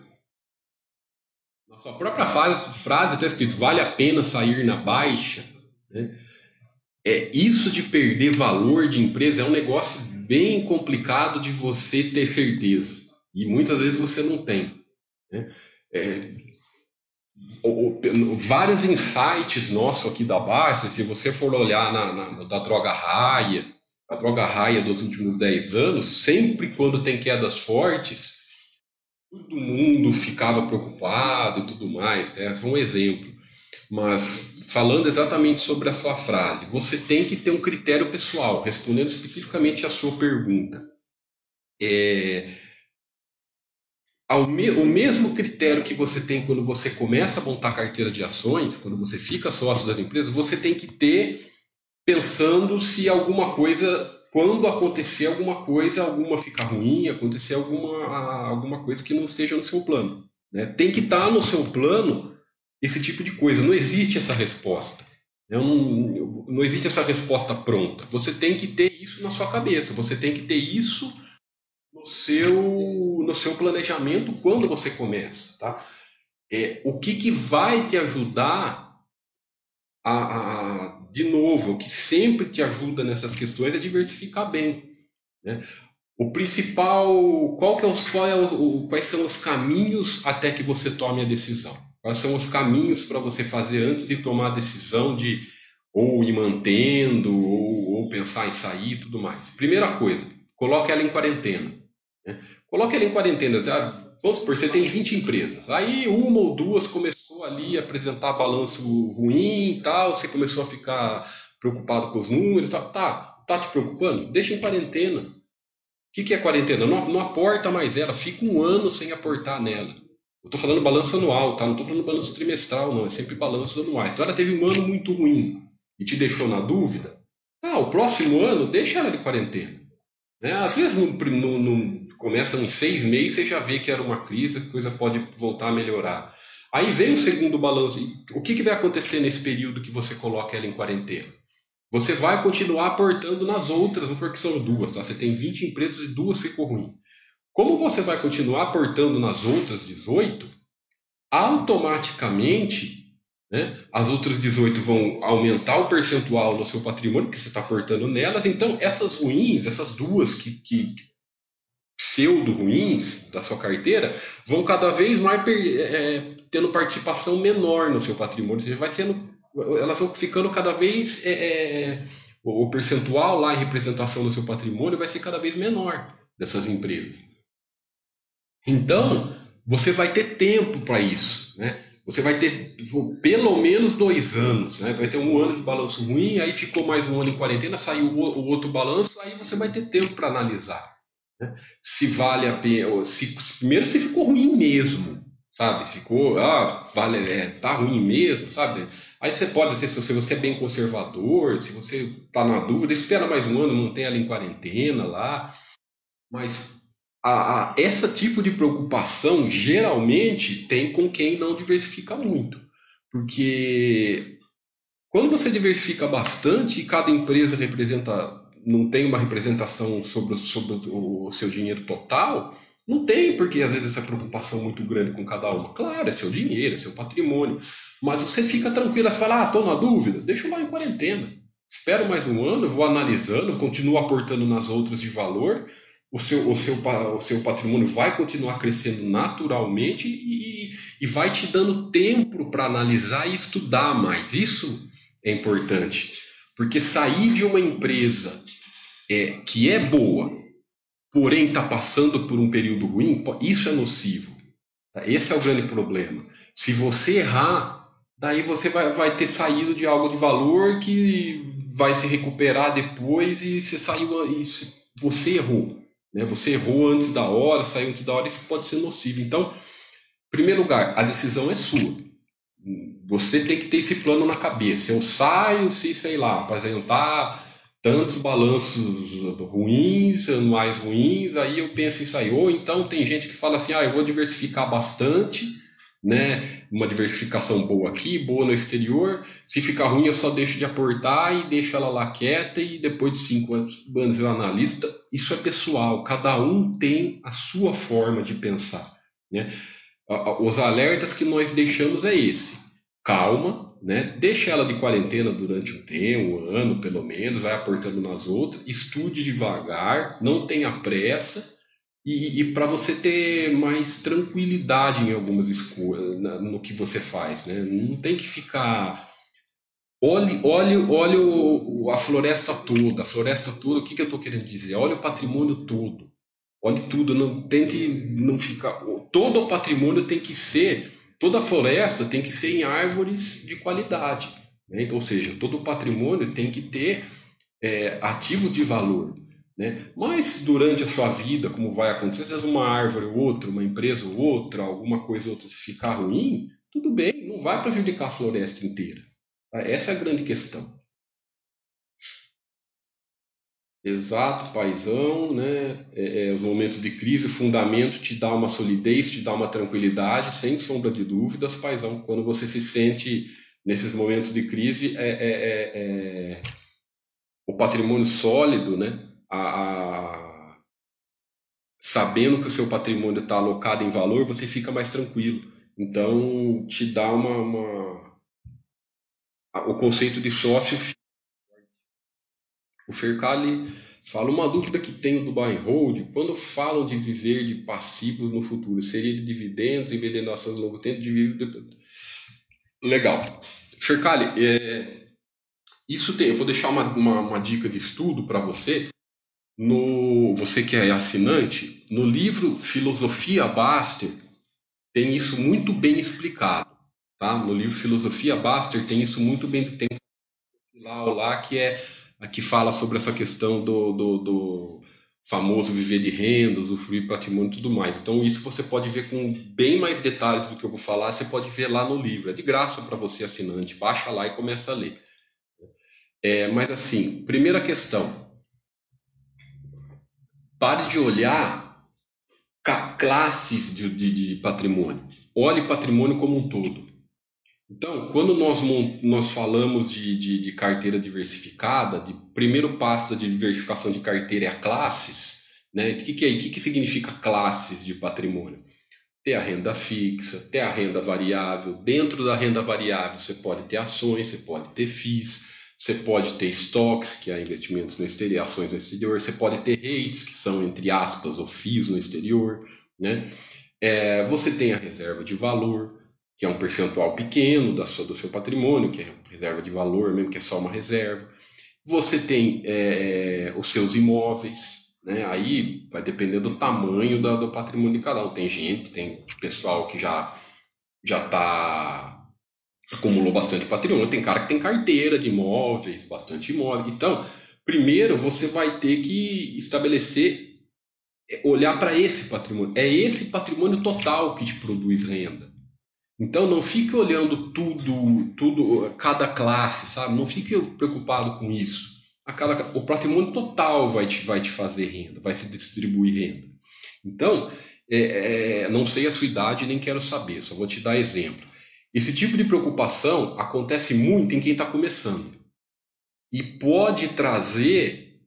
na sua própria frase está escrito vale a pena sair na baixa. Né? É isso de perder valor de empresa é um negócio bem complicado de você ter certeza e muitas vezes você não tem. Né? É, vários insights nossos aqui da Baixa, se você for olhar na, na, da droga raia, a droga raia dos últimos 10 anos, sempre quando tem quedas fortes, todo mundo ficava preocupado e tudo mais, né? é um exemplo. Mas falando exatamente sobre a sua frase, você tem que ter um critério pessoal, respondendo especificamente a sua pergunta. É, me, o mesmo critério que você tem quando você começa a montar carteira de ações, quando você fica sócio das empresas, você tem que ter pensando se alguma coisa, quando acontecer alguma coisa, alguma ficar ruim, acontecer alguma, alguma coisa que não esteja no seu plano. Né? Tem que estar no seu plano esse tipo de coisa. Não existe essa resposta. Não, não existe essa resposta pronta. Você tem que ter isso na sua cabeça. Você tem que ter isso no seu, no seu planejamento quando você começa. Tá? É, o que, que vai te ajudar a, a, de novo, o que sempre te ajuda nessas questões é diversificar bem. Né? O principal, qual que é, os, qual é o, quais são os caminhos até que você tome a decisão? Quais são os caminhos para você fazer antes de tomar a decisão de ou ir mantendo ou, ou pensar em sair e tudo mais? Primeira coisa, coloque ela em quarentena. Né? Coloque ela em quarentena. Tá? Vamos supor, você tem 20 empresas. Aí uma ou duas começou ali apresentar balanço ruim e tal, você começou a ficar preocupado com os números. Tá, tá, tá te preocupando? Deixa em quarentena. O que, que é quarentena? Não, não aporta mais ela, fica um ano sem aportar nela. Eu estou falando balanço anual, tá? Não estou falando balanço trimestral, não. É sempre balanços anuais. Então ela teve um ano muito ruim e te deixou na dúvida. Ah, o próximo ano, deixa ela de quarentena. Né? Às vezes no, começa em seis meses, você já vê que era uma crise, a coisa pode voltar a melhorar. Aí vem o segundo balanço. O que, que vai acontecer nesse período que você coloca ela em quarentena? Você vai continuar aportando nas outras, porque são duas, tá? Você tem 20 empresas e duas ficou ruim. Como você vai continuar aportando nas outras 18, automaticamente né, as outras 18 vão aumentar o percentual no seu patrimônio que você está aportando nelas. Então, essas ruins, essas duas que, que pseudo ruins da sua carteira, vão cada vez mais é, tendo participação menor no seu patrimônio. Você vai sendo, elas vão ficando cada vez é, é, o percentual lá em representação do seu patrimônio vai ser cada vez menor dessas empresas. Então, você vai ter tempo para isso, né? Você vai ter pelo menos dois anos, né? Vai ter um ano de balanço ruim, aí ficou mais um ano em quarentena, saiu o outro balanço, aí você vai ter tempo para analisar. Né? Se vale a pena, se, primeiro se ficou ruim mesmo, sabe? Ficou, ah, vale, é, tá ruim mesmo, sabe? Aí você pode, se você é bem conservador, se você tá na dúvida, espera mais um ano, não tem ela em quarentena lá, mas a, a, essa tipo de preocupação geralmente tem com quem não diversifica muito. Porque quando você diversifica bastante e cada empresa representa, não tem uma representação sobre, sobre o seu dinheiro total, não tem porque às vezes essa preocupação muito grande com cada uma. Claro, é seu dinheiro, é seu patrimônio. Mas você fica tranquilo, você fala, ah, estou na dúvida, deixa eu lá em quarentena. Espero mais um ano, vou analisando, continuo aportando nas outras de valor o seu, o seu, o seu patrimônio vai continuar crescendo naturalmente e, e vai te dando tempo para analisar e estudar mais. Isso é importante, porque sair de uma empresa é, que é boa, porém está passando por um período ruim, isso é nocivo. Tá? Esse é o grande problema. Se você errar, daí você vai, vai ter saído de algo de valor que vai se recuperar depois e você saiu e você errou. Né? Você errou antes da hora, saiu antes da hora, isso pode ser nocivo. Então, em primeiro lugar, a decisão é sua. Você tem que ter esse plano na cabeça. Eu saio se, sei lá, apresentar tantos balanços ruins, anuais ruins, aí eu penso em sair. Ou então tem gente que fala assim, ah, eu vou diversificar bastante, né? Uma diversificação boa aqui, boa no exterior. Se ficar ruim, eu só deixo de aportar e deixo ela lá quieta e depois de cinco anos eu analista. Isso é pessoal. Cada um tem a sua forma de pensar, né? Os alertas que nós deixamos é esse. Calma, né? Deixa ela de quarentena durante um tempo, um ano pelo menos, vai aportando nas outras. Estude devagar, não tenha pressa e, e para você ter mais tranquilidade em algumas escolhas, no que você faz, né? Não tem que ficar. Olhe, olhe, olhe o, a floresta toda, a floresta toda, o que, que eu estou querendo dizer? Olha o patrimônio todo. Olhe tudo, não tente não ficar. Todo o patrimônio tem que ser, toda floresta tem que ser em árvores de qualidade. Né? Então, ou seja, todo o patrimônio tem que ter é, ativos de valor. Né? Mas durante a sua vida, como vai acontecer, vezes uma árvore ou outra, uma empresa ou outra, alguma coisa ou outra, se ficar ruim, tudo bem, não vai prejudicar a floresta inteira. Tá? Essa é a grande questão. Exato, paisão, né? É, é, os momentos de crise, o fundamento te dá uma solidez, te dá uma tranquilidade, sem sombra de dúvidas, paisão. Quando você se sente nesses momentos de crise, é, é, é, é o patrimônio sólido, né? A, a... sabendo que o seu patrimônio está alocado em valor, você fica mais tranquilo. Então, te dá uma, uma... o conceito de sócio o Fercali fala uma dúvida que tenho do buy and hold, quando falam de viver de passivos no futuro, seria de dividendos, envenenação de longo tempo, de Legal. Fercali, é, isso tem, eu vou deixar uma, uma, uma dica de estudo para você, no, você que é assinante, no livro Filosofia Baster, tem isso muito bem explicado. Tá? No livro Filosofia Baster tem isso muito bem, tem lá, lá que é que fala sobre essa questão do, do, do famoso viver de renda, usufruir patrimônio e tudo mais. Então, isso você pode ver com bem mais detalhes do que eu vou falar, você pode ver lá no livro. É de graça para você, assinante. Baixa lá e começa a ler. É, mas, assim, primeira questão. Pare de olhar classes de, de, de patrimônio. Olhe patrimônio como um todo. Então, quando nós, nós falamos de, de, de, carteira diversificada, de primeiro passo da diversificação de carteira é a classes, né? O que, que, é, o que, que significa classes de patrimônio? Ter a renda fixa, ter a renda variável. Dentro da renda variável, você pode ter ações, você pode ter FIIs, você pode ter estoques, que é investimentos no exterior, ações no exterior, você pode ter REITs, que são, entre aspas, ou FIIs no exterior, né? É, você tem a reserva de valor, que é um percentual pequeno da sua, do seu patrimônio, que é reserva de valor, mesmo que é só uma reserva. Você tem é, os seus imóveis, né? aí vai depender do tamanho da, do patrimônio de cada um. Tem gente, tem pessoal que já já está acumulou bastante patrimônio, tem cara que tem carteira de imóveis, bastante imóveis. Então, primeiro você vai ter que estabelecer, é, olhar para esse patrimônio. É esse patrimônio total que te produz renda. Então não fique olhando tudo, tudo, cada classe, sabe? Não fique preocupado com isso. Cada, o patrimônio total vai te, vai te fazer renda, vai se distribuir renda. Então, é, é, não sei a sua idade, nem quero saber, só vou te dar exemplo. Esse tipo de preocupação acontece muito em quem está começando. E pode trazer,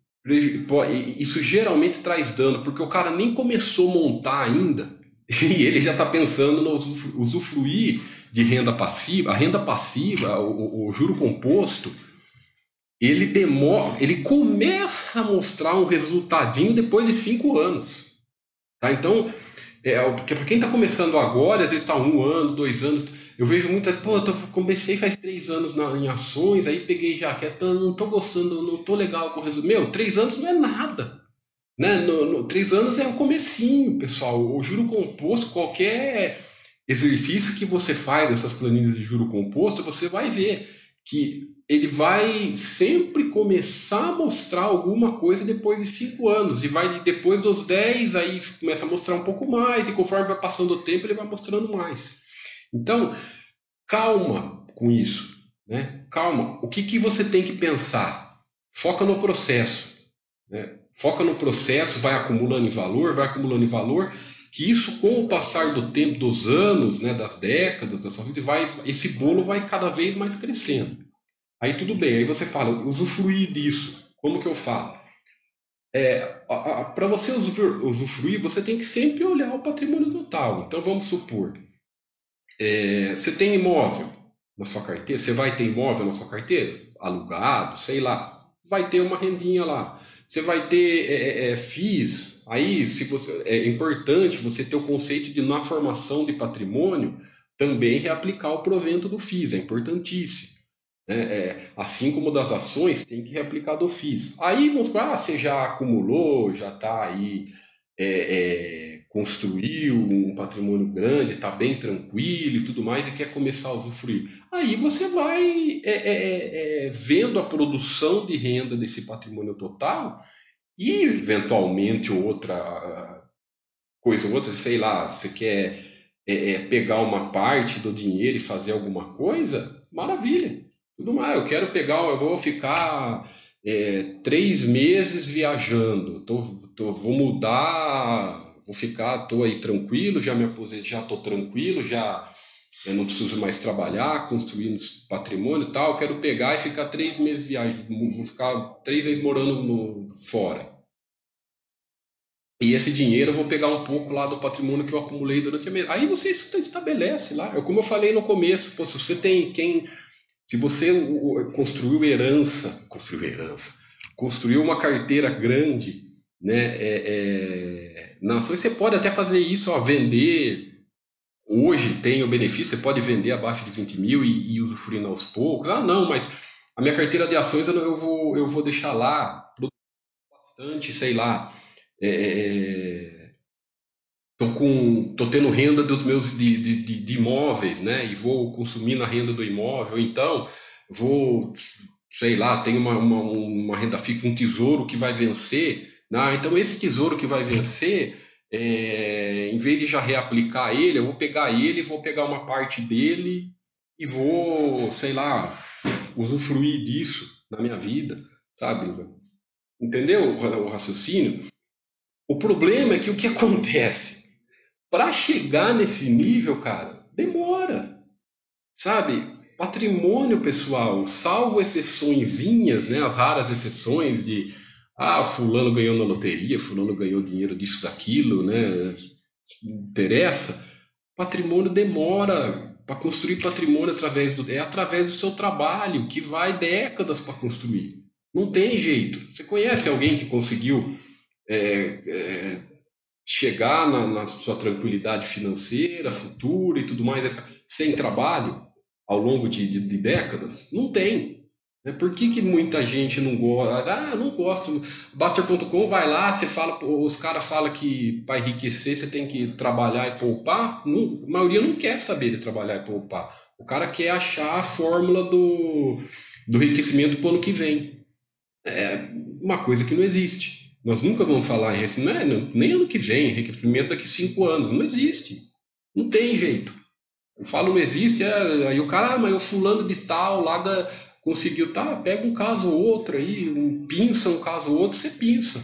isso geralmente traz dano, porque o cara nem começou a montar ainda (laughs) e ele já está pensando no usufruir de renda passiva. A renda passiva, o, o, juro composto, ele demora, ele começa a mostrar um resultadinho depois de cinco anos. Tá? Então, é, para quem está começando agora, às vezes está um ano, dois anos, eu vejo muitas, pô, eu comecei faz três anos na, em ações, aí peguei jaqueta, não estou gostando, não estou legal com o resultado. Meu, três anos não é nada. Né? No, no, três anos é o comecinho, pessoal. O juro composto, qualquer exercício que você faz dessas planilhas de juro composto, você vai ver que ele vai sempre começar a mostrar alguma coisa depois de cinco anos e vai depois dos dez aí começa a mostrar um pouco mais e conforme vai passando o tempo ele vai mostrando mais. Então calma com isso, né? Calma. O que que você tem que pensar? Foca no processo, né? Foca no processo, vai acumulando em valor, vai acumulando em valor, que isso com o passar do tempo, dos anos, né, das décadas da sua vida, vai, esse bolo vai cada vez mais crescendo. Aí tudo bem, aí você fala, usufruir disso, como que eu falo? É, Para você usufruir, você tem que sempre olhar o patrimônio total. Então vamos supor, é, você tem imóvel na sua carteira, você vai ter imóvel na sua carteira, alugado, sei lá, vai ter uma rendinha lá. Você vai ter é, é, é FIIs, aí se você, é importante você ter o conceito de na formação de patrimônio também reaplicar o provento do FIIs, é importantíssimo. É, é, assim como das ações, tem que reaplicar do FIIs. Aí vamos falar, ah, você já acumulou, já está aí é, é, construiu um patrimônio grande, está bem tranquilo e tudo mais, e quer começar a usufruir. Aí você vai é, é, é, vendo a produção de renda desse patrimônio total e, eventualmente, outra coisa, outra, sei lá, você quer pegar uma parte do dinheiro e fazer alguma coisa, maravilha. Tudo mais, eu quero pegar, eu vou ficar três meses viajando, tô, tô, vou mudar vou ficar, estou aí tranquilo, já me aposentei, já estou tranquilo, já eu não preciso mais trabalhar, construindo patrimônio e tal, quero pegar e ficar três meses de viagem, vou ficar três meses morando no, fora. E esse dinheiro eu vou pegar um pouco lá do patrimônio que eu acumulei durante a minha... Aí você estabelece lá. É como eu falei no começo, pô, se você tem quem... Se você construiu herança, construiu herança, construiu uma carteira grande, né, é, é nações, você pode até fazer isso, ó, vender. Hoje tem o benefício, você pode vender abaixo de 20 mil e, e aos poucos. Ah, não, mas a minha carteira de ações eu, vou, eu vou deixar lá, bastante, sei lá. É, é, tô, com, tô tendo renda dos meus de, de, de, de imóveis, né? E vou consumindo a renda do imóvel. Então, vou, sei lá, tenho uma, uma, uma renda fixa, um tesouro que vai vencer ah, então, esse tesouro que vai vencer, é, em vez de já reaplicar ele, eu vou pegar ele, vou pegar uma parte dele e vou, sei lá, usufruir disso na minha vida, sabe? Entendeu o raciocínio? O problema é que o que (laughs) acontece? Para chegar nesse nível, cara, demora. Sabe? Patrimônio pessoal, salvo exceçõezinhas, né, as raras exceções de ah, fulano ganhou na loteria, fulano ganhou dinheiro disso, daquilo, né? Interessa. Patrimônio demora para construir patrimônio através do é através do seu trabalho que vai décadas para construir. Não tem jeito. Você conhece alguém que conseguiu é, é, chegar na, na, sua tranquilidade financeira, futura e tudo mais sem trabalho ao longo de, de, de décadas? Não tem. Né? Por que, que muita gente não gosta? Ah, não gosto. Baster.com vai lá, você fala, os caras falam que para enriquecer você tem que trabalhar e poupar. Não, a maioria não quer saber de trabalhar e poupar. O cara quer achar a fórmula do, do enriquecimento para o ano que vem. É uma coisa que não existe. Nós nunca vamos falar em enriquecimento, não, nem ano que vem, enriquecimento daqui cinco anos. Não existe. Não tem jeito. Eu falo não existe, é, aí o cara, ah, mas o fulano de tal lá da conseguiu, tá, pega um caso ou outro aí, um, pinça um caso ou outro, você pinça.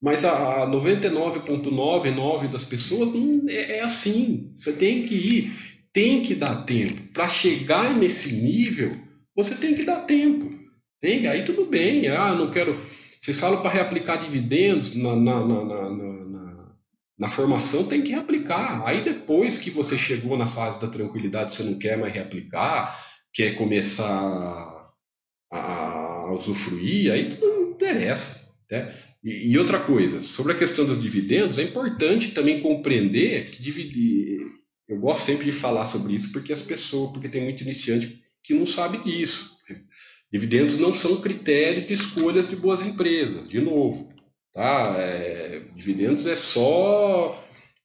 Mas a 99,99 das pessoas não é, é assim. Você tem que ir, tem que dar tempo. Para chegar nesse nível, você tem que dar tempo. Tem? Aí tudo bem. Ah, não quero. Vocês falam para reaplicar dividendos na, na, na, na, na formação, tem que reaplicar. Aí depois que você chegou na fase da tranquilidade, você não quer mais reaplicar, quer começar a, usufruir, aí tudo não interessa. Né? E, e, outra coisa, sobre a questão dos dividendos, é importante também compreender que dividir. Eu gosto sempre de falar sobre isso porque as pessoas, porque tem muito iniciante que não sabe disso. Dividendos não são critério de escolhas de boas empresas, de novo. Tá? É, dividendos é só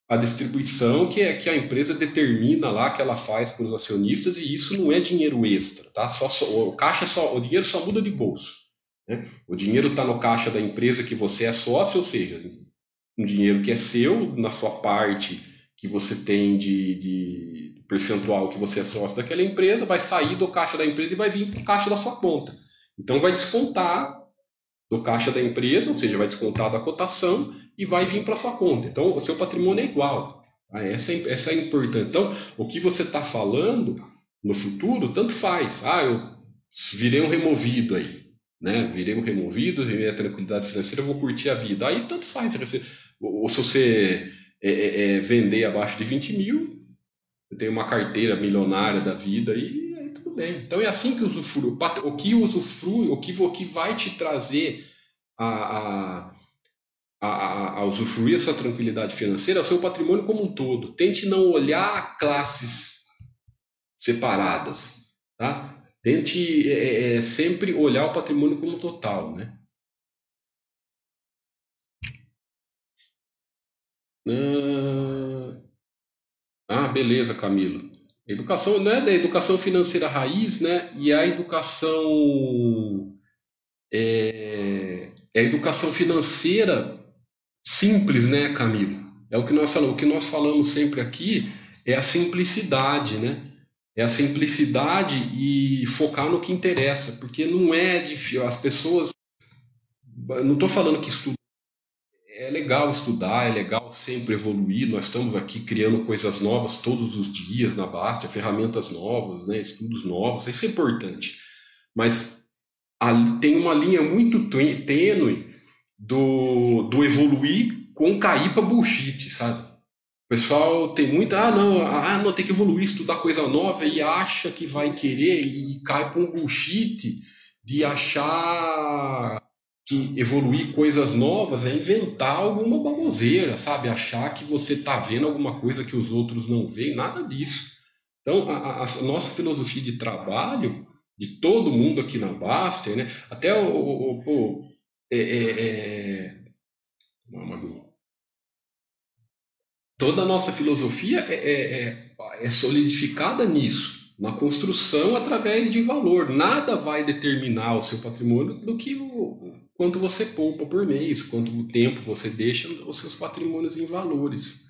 a distribuição que, é, que a empresa determina lá que ela faz para os acionistas e isso não é dinheiro extra, tá? Só, só o caixa só, o dinheiro só muda de bolso. Né? O dinheiro está no caixa da empresa que você é sócio, ou seja, um dinheiro que é seu na sua parte que você tem de, de percentual que você é sócio daquela empresa, vai sair do caixa da empresa e vai vir para o caixa da sua conta. Então vai descontar do caixa da empresa, ou seja, vai descontar da cotação e vai vir para sua conta. Então, o seu patrimônio é igual. Ah, essa, é, essa é importante. Então, o que você está falando no futuro, tanto faz. Ah, eu virei um removido aí. Né? Virei um removido, virei a tranquilidade financeira, vou curtir a vida. Aí tanto faz. Você, ou se você é, é, é, vender abaixo de 20 mil, você tem uma carteira milionária da vida e aí tudo bem. Então é assim que usufrui. O que usufrui, o que, o que vai te trazer a, a a, a, usufruir a sua tranquilidade financeira, o seu patrimônio como um todo. Tente não olhar classes separadas, tá? Tente é, é, sempre olhar o patrimônio como total, né? Ah, ah, beleza, Camilo. Educação não é da educação financeira raiz, né? E a educação é, é a educação financeira simples, né, Camilo? É o que nós falamos, o que nós falamos sempre aqui é a simplicidade, né? É a simplicidade e focar no que interessa, porque não é difícil. As pessoas, não estou falando que estudo é legal estudar, é legal sempre evoluir. Nós estamos aqui criando coisas novas todos os dias na Bastia, ferramentas novas, né, estudos novos, isso é importante. Mas tem uma linha muito tênue do, do evoluir com cair para bullshit, sabe? O pessoal tem muita, ah não, ah não, tem que evoluir, estudar coisa nova e acha que vai querer e cai para um bullshit de achar que evoluir coisas novas é inventar alguma baboseira, sabe? Achar que você está vendo alguma coisa que os outros não veem, nada disso. Então, a, a nossa filosofia de trabalho, de todo mundo aqui na Baster, né? até o, o, o é, é, é... toda a nossa filosofia é, é, é, é solidificada nisso na construção através de valor. Nada vai determinar o seu patrimônio do que o, quanto você poupa por mês, quanto tempo você deixa os seus patrimônios em valores.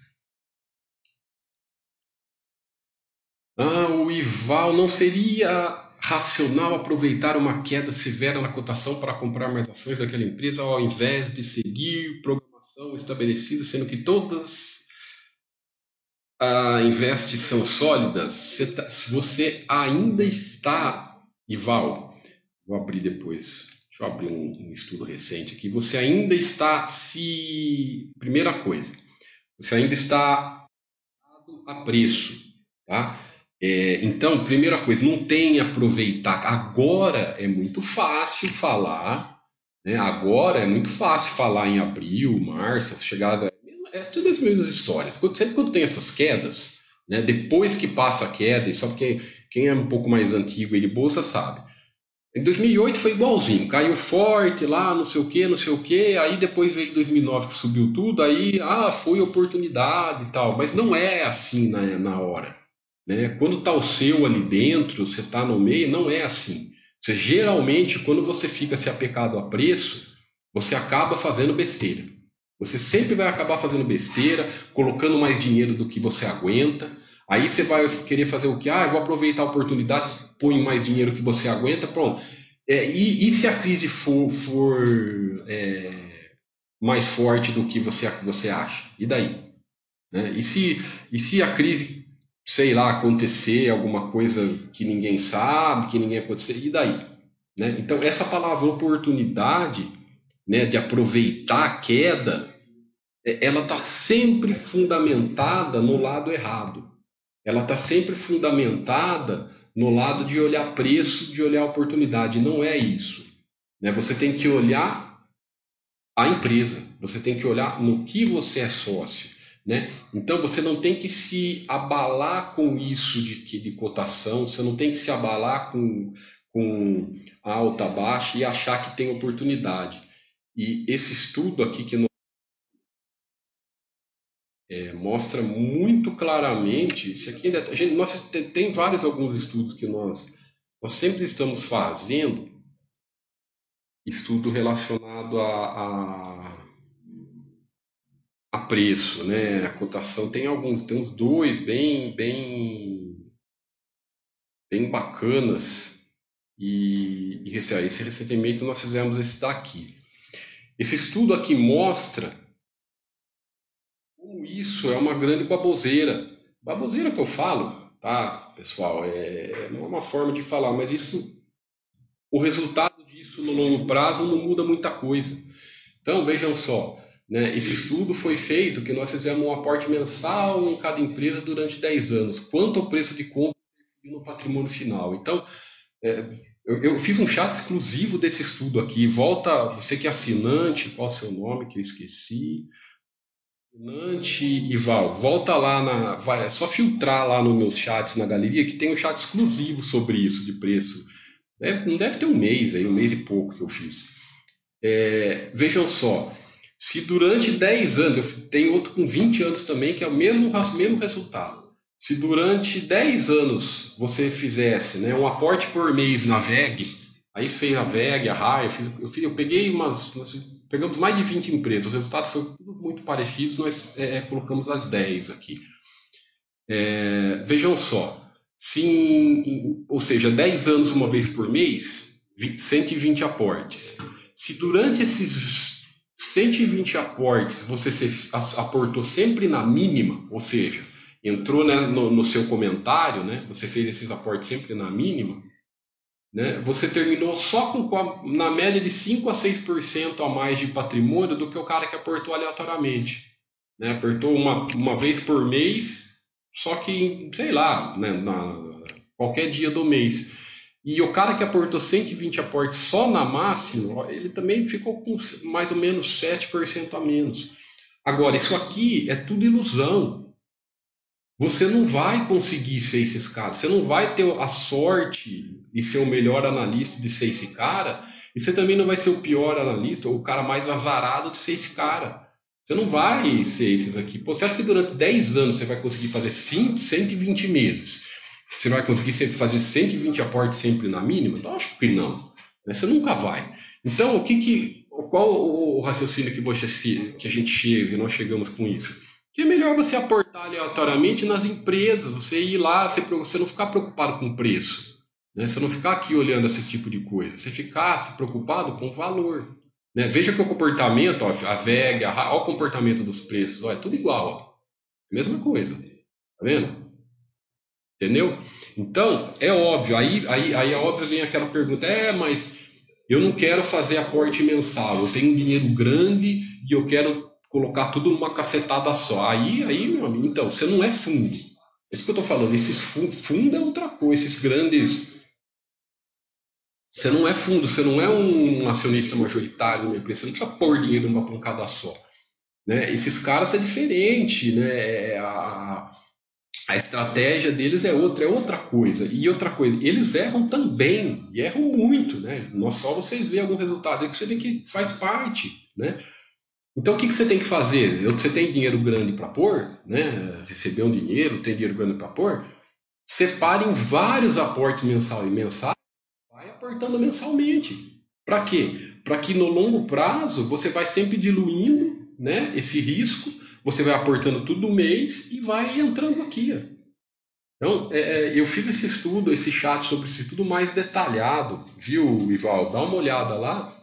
Ah, o Ival não seria racional aproveitar uma queda severa na cotação para comprar mais ações daquela empresa ao invés de seguir programação estabelecida, sendo que todas a investe são sólidas, tá, você ainda está, Ival, vou abrir depois, deixa eu abrir um, um, estudo recente aqui, você ainda está se, primeira coisa, você ainda está a preço, tá? É, então, primeira coisa, não tem aproveitar, agora é muito fácil falar, né? agora é muito fácil falar em abril, março, chegar é tudo as mesmas histórias. Sempre quando tem essas quedas, né, depois que passa a queda, e só porque quem é um pouco mais antigo e de bolsa sabe. Em 2008 foi igualzinho, caiu forte lá, não sei o que, não sei o que, aí depois veio 2009 que subiu tudo, aí, ah, foi oportunidade e tal, mas não é assim na, na hora. Né? Quando está o seu ali dentro, você está no meio, não é assim. Você, geralmente, quando você fica se apecado a preço, você acaba fazendo besteira. Você sempre vai acabar fazendo besteira, colocando mais dinheiro do que você aguenta. Aí você vai querer fazer o que? Ah, eu vou aproveitar a oportunidade, põe mais dinheiro que você aguenta, pronto. É, e, e, se a crise for, for é, mais forte do que você, você acha? E daí? Né? E, se, e se a crise, sei lá, acontecer alguma coisa que ninguém sabe, que ninguém acontecer, e daí? Né? Então, essa palavra oportunidade né, de aproveitar a queda, é, ela está sempre fundamentada no lado errado. Ela está sempre fundamentada no lado de olhar preço, de olhar oportunidade. Não é isso. Né? Você tem que olhar a empresa, você tem que olhar no que você é sócio. Né? Então você não tem que se abalar com isso de, de cotação, você não tem que se abalar com, com alta, baixa e achar que tem oportunidade. E esse estudo aqui que nós, é, mostra muito claramente, isso aqui ainda, gente, nós tem, tem vários alguns estudos que nós, nós sempre estamos fazendo, estudo relacionado a, a, a preço, né, a cotação, tem alguns, tem uns dois bem, bem, bem bacanas, e, e esse, esse recentemente nós fizemos esse daqui. Esse estudo aqui mostra como isso é uma grande baboseira. Baboseira que eu falo, tá, pessoal? É, não é uma forma de falar, mas isso, o resultado disso no longo prazo não muda muita coisa. Então, vejam só, né, esse estudo foi feito que nós fizemos um aporte mensal em cada empresa durante 10 anos. Quanto ao preço de compra no patrimônio final? Então, é, eu, eu, fiz um chat exclusivo desse estudo aqui. Volta, você que é assinante, qual é o seu nome que eu esqueci? Assinante Ival, volta lá na. Vai, é só filtrar lá nos meus chats na galeria que tem um chat exclusivo sobre isso de preço. Deve, não deve ter um mês aí, um mês e pouco que eu fiz. É, vejam só, Se durante 10 anos, eu tenho outro com 20 anos também, que é o mesmo, mesmo resultado. Se durante 10 anos você fizesse né, um aporte por mês na VEG, aí fez a VEG, a RAI, eu, eu, peguei umas. Pegamos mais de 20 empresas, o resultado foi tudo muito parecido, nós é, é colocamos as 10 aqui. É, vejam só, se em, ou seja, 10 anos uma vez por mês, 120 aportes. Se durante esses 120 aportes você se, aportou sempre na mínima, ou seja, entrou né, no, no, seu comentário, né, você fez esses aportes sempre na mínima, né, você terminou só com, na média de 5 a 6% a mais de patrimônio do que o cara que aportou aleatoriamente. Né, apertou uma, uma vez por mês, só que, sei lá, né, na, qualquer dia do mês. E o cara que aportou 120 aportes só na máxima, ele também ficou com mais ou menos 7% a menos. Agora, isso aqui é tudo ilusão. Você não vai conseguir ser esses caras. Você não vai ter a sorte de ser o melhor analista de ser esse cara. E você também não vai ser o pior analista ou o cara mais azarado de ser esse cara. Você não vai ser esses aqui. Pô, você acha que durante 10 anos você vai conseguir fazer 5, 120 meses? Você vai conseguir fazer 120 aportes sempre na mínima? Acho que não. Né? Você nunca vai. Então, o que que, qual o raciocínio que, você, que a gente chega, nós chegamos com isso? que é melhor você aportar aleatoriamente nas empresas, você ir lá, você, não ficar preocupado com o preço, né? você não ficar aqui olhando esse tipo de coisa, você ficar se preocupado com o valor. Né? Veja que o comportamento, ó, a VEG, a, ó, o comportamento dos preços, ó, é tudo igual, ó. mesma coisa, tá vendo? Entendeu? Então, é óbvio, aí, aí, aí é óbvio vem aquela pergunta, é, mas eu não quero fazer aporte mensal, eu tenho um dinheiro grande e eu quero colocar tudo numa cacetada só. Aí, aí, meu amigo, então, você não é fundo. É isso que eu estou falando. Esses fundo, fundo é outra coisa. Esses grandes. Você não é fundo, você não é um acionista majoritário numa empresa. Você não precisa pôr dinheiro numa pancada só. Né? Esses caras é diferente, né? É a, a estratégia deles é outra, é outra coisa. E outra coisa, eles erram também, e erram muito, né? Não só vocês verem algum resultado, é que você vê que faz parte, né? Então, o que, que você tem que fazer? Você tem dinheiro grande para pôr, né? receber um dinheiro, tem dinheiro grande para pôr, separe em vários aportes mensal e mensal, vai aportando mensalmente. Para quê? Para que no longo prazo você vai sempre diluindo né, esse risco, você vai aportando tudo mês e vai entrando aqui. Então, é, é, eu fiz esse estudo, esse chat sobre esse estudo mais detalhado, viu, Ival? Dá uma olhada lá,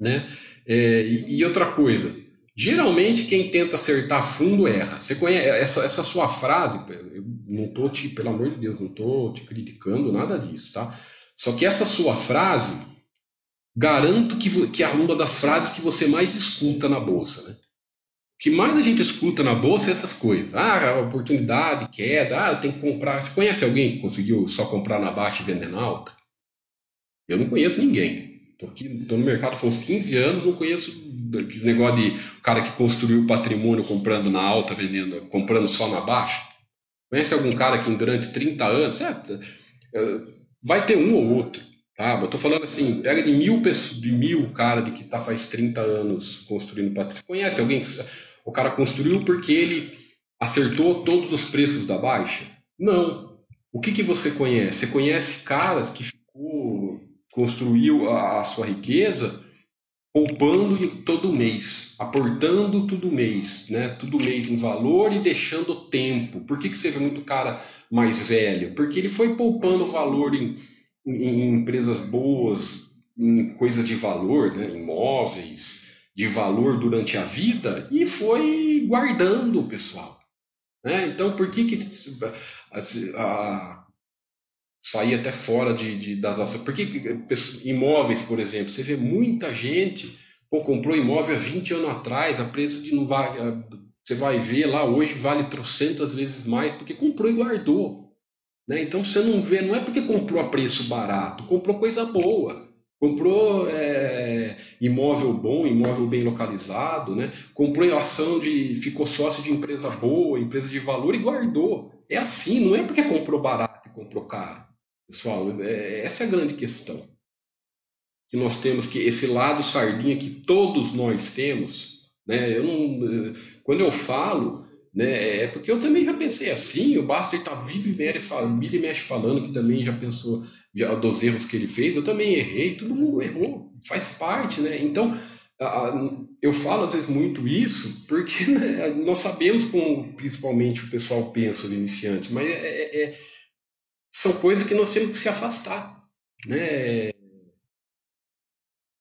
né? É, e, e, outra coisa, geralmente quem tenta acertar fundo erra. Você conhece essa, essa sua frase? Eu não estou te, pelo amor de Deus, não estou te criticando nada disso, tá? Só que essa sua frase, garanto que, que é uma das frases que você mais escuta na bolsa, né? Que mais a gente escuta na bolsa é essas coisas. Ah, oportunidade, queda, ah, eu tenho que comprar. Você conhece alguém que conseguiu só comprar na baixa e vender na alta? Eu não conheço ninguém. Estou aqui, no mercado há uns 15 anos, não conheço aquele negócio de cara que construiu patrimônio comprando na alta, vendendo, comprando só na baixa. Conhece algum cara que durante 30 anos, é, é, vai ter um ou outro, tá? Eu estou falando assim, pega de mil pessoas, de mil cara de que tá faz 30 anos construindo patrimônio. Conhece alguém que o cara construiu porque ele acertou todos os preços da baixa? Não. O que, que você conhece? Você conhece caras que construiu a, sua riqueza poupando todo mês, aportando todo mês, né? Todo mês em valor e deixando tempo. Por que, que você vê muito cara mais velho? Porque ele foi poupando valor em, em, em empresas boas, em coisas de valor, né? imóveis de valor durante a vida e foi guardando, pessoal. Né? Então, por que, que a, a sair até fora de, de, das ações. Porque imóveis, por exemplo, você vê muita gente, pô, comprou imóvel há 20 anos atrás, a preço de não vai, você vai ver lá hoje vale trocentas vezes mais, porque comprou e guardou. Né? Então você não vê, não é porque comprou a preço barato, comprou coisa boa. Comprou é, imóvel bom, imóvel bem localizado, né? comprou ação de. ficou sócio de empresa boa, empresa de valor e guardou. É assim, não é porque comprou barato e comprou caro. Pessoal, é, essa é a grande questão. Que nós temos que esse lado sardinha que todos nós temos, Né? Eu não, quando eu falo, né, é porque eu também já pensei assim, o Baster está vivo e mexe, e falando que também já pensou já, dos erros que ele fez, eu também errei, todo mundo errou, faz parte, né? Então, eu falo às vezes muito isso porque (laughs) né, nós sabemos como principalmente o pessoal pensa os iniciantes, mas é, é, é, são coisas que nós temos que se afastar, né?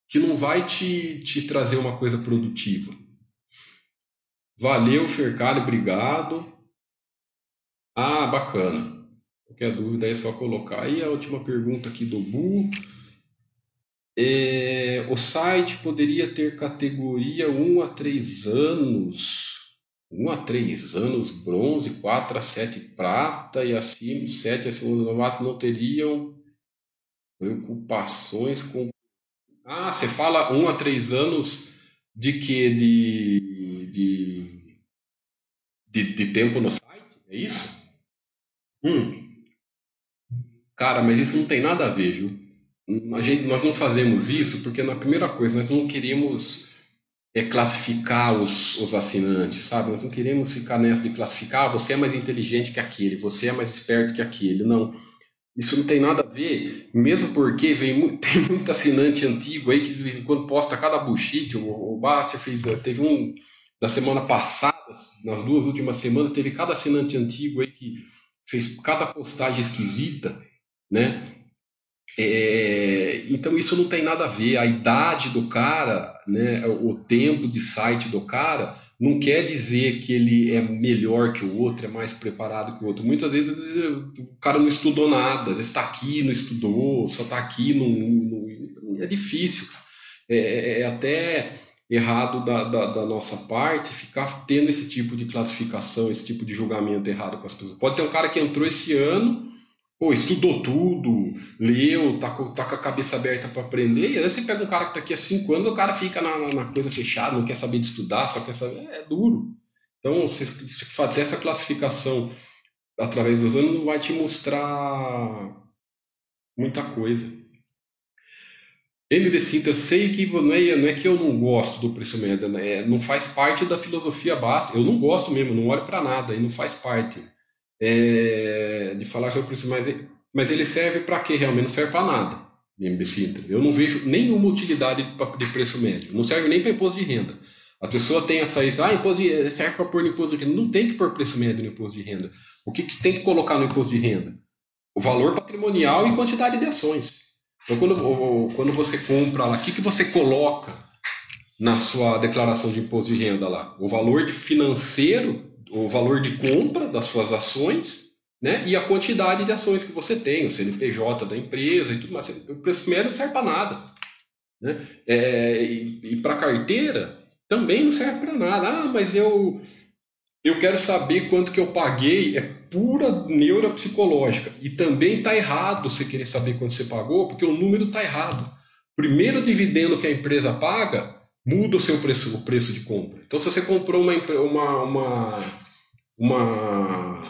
Que não vai te, te trazer uma coisa produtiva. Valeu, Fercari, obrigado. Ah, bacana. Qualquer dúvida é só colocar. E a última pergunta aqui do Bu. É, o site poderia ter categoria 1 a 3 anos. 1 a 3 anos bronze, 4 a 7 prata e acima, 7 a 5 novatos não teriam preocupações com. Ah, você fala 1 a 3 anos de que? De, de, de, de tempo no site? É isso? Hum. Cara, mas isso não tem nada a ver, viu? a gente, nós não fazemos isso porque, na primeira coisa, nós não queremos é, classificar os, os assinantes, sabe? Nós não queremos ficar nessa de classificar, ah, você é mais inteligente que aquele, você é mais esperto que aquele. Não. Isso não tem nada a ver, mesmo porque vem, (laughs) tem muito assinante antigo aí que de vez em quando posta cada bullshit. O, o Bastia fez, teve um da semana passada, nas duas últimas semanas, teve cada assinante antigo aí que fez cada postagem esquisita, né? É, então isso não tem nada a ver. A idade do cara, né, o tempo de site do cara, não quer dizer que ele é melhor que o outro, é mais preparado que o outro. Muitas vezes o cara não estudou nada, às vezes está aqui, não estudou, só está aqui, não, não, é difícil. É, é, é até errado da, da, da, nossa parte ficar tendo esse tipo de classificação, esse tipo de julgamento errado com as pessoas. Pode ter um cara que entrou esse ano pô, estudou tudo, leu, tá com, tá com a cabeça aberta para aprender, e aí você pega um cara que tá aqui há cinco anos, o cara fica na, na, coisa fechada, não quer saber de estudar, só quer saber. É, duro. Então, você, até essa classificação através dos anos não vai te mostrar muita coisa. MB Cinta, eu sei que não é, não é que eu não gosto do preço médio, né? não faz parte da filosofia basta. Eu não gosto mesmo, não olho para nada, e não faz parte é, de falar sobre isso, mas, mas ele serve para quê realmente? Não serve para nada, MBC Eu não vejo nenhuma utilidade de preço médio, não serve nem para imposto de renda. A pessoa tem essa isso, ah, imposto de, serve para pôr no imposto de renda. Não tem que pôr preço médio no imposto de renda. O que, que tem que colocar no imposto de renda? O valor patrimonial e quantidade de ações. Então, quando, quando você compra lá, o que, que você coloca na sua declaração de imposto de renda lá? O valor financeiro o valor de compra das suas ações né, e a quantidade de ações que você tem, o CNPJ da empresa e tudo mais. O preço médio não serve para nada. Né? É, e, e para carteira também não serve para nada. Ah, mas eu, eu quero saber quanto que eu paguei. É pura neuropsicológica. E também está errado você querer saber quanto você pagou, porque o número está errado. Primeiro dividendo que a empresa paga muda o seu preço, o preço de compra. Então, se você comprou uma, uma, uma, uma,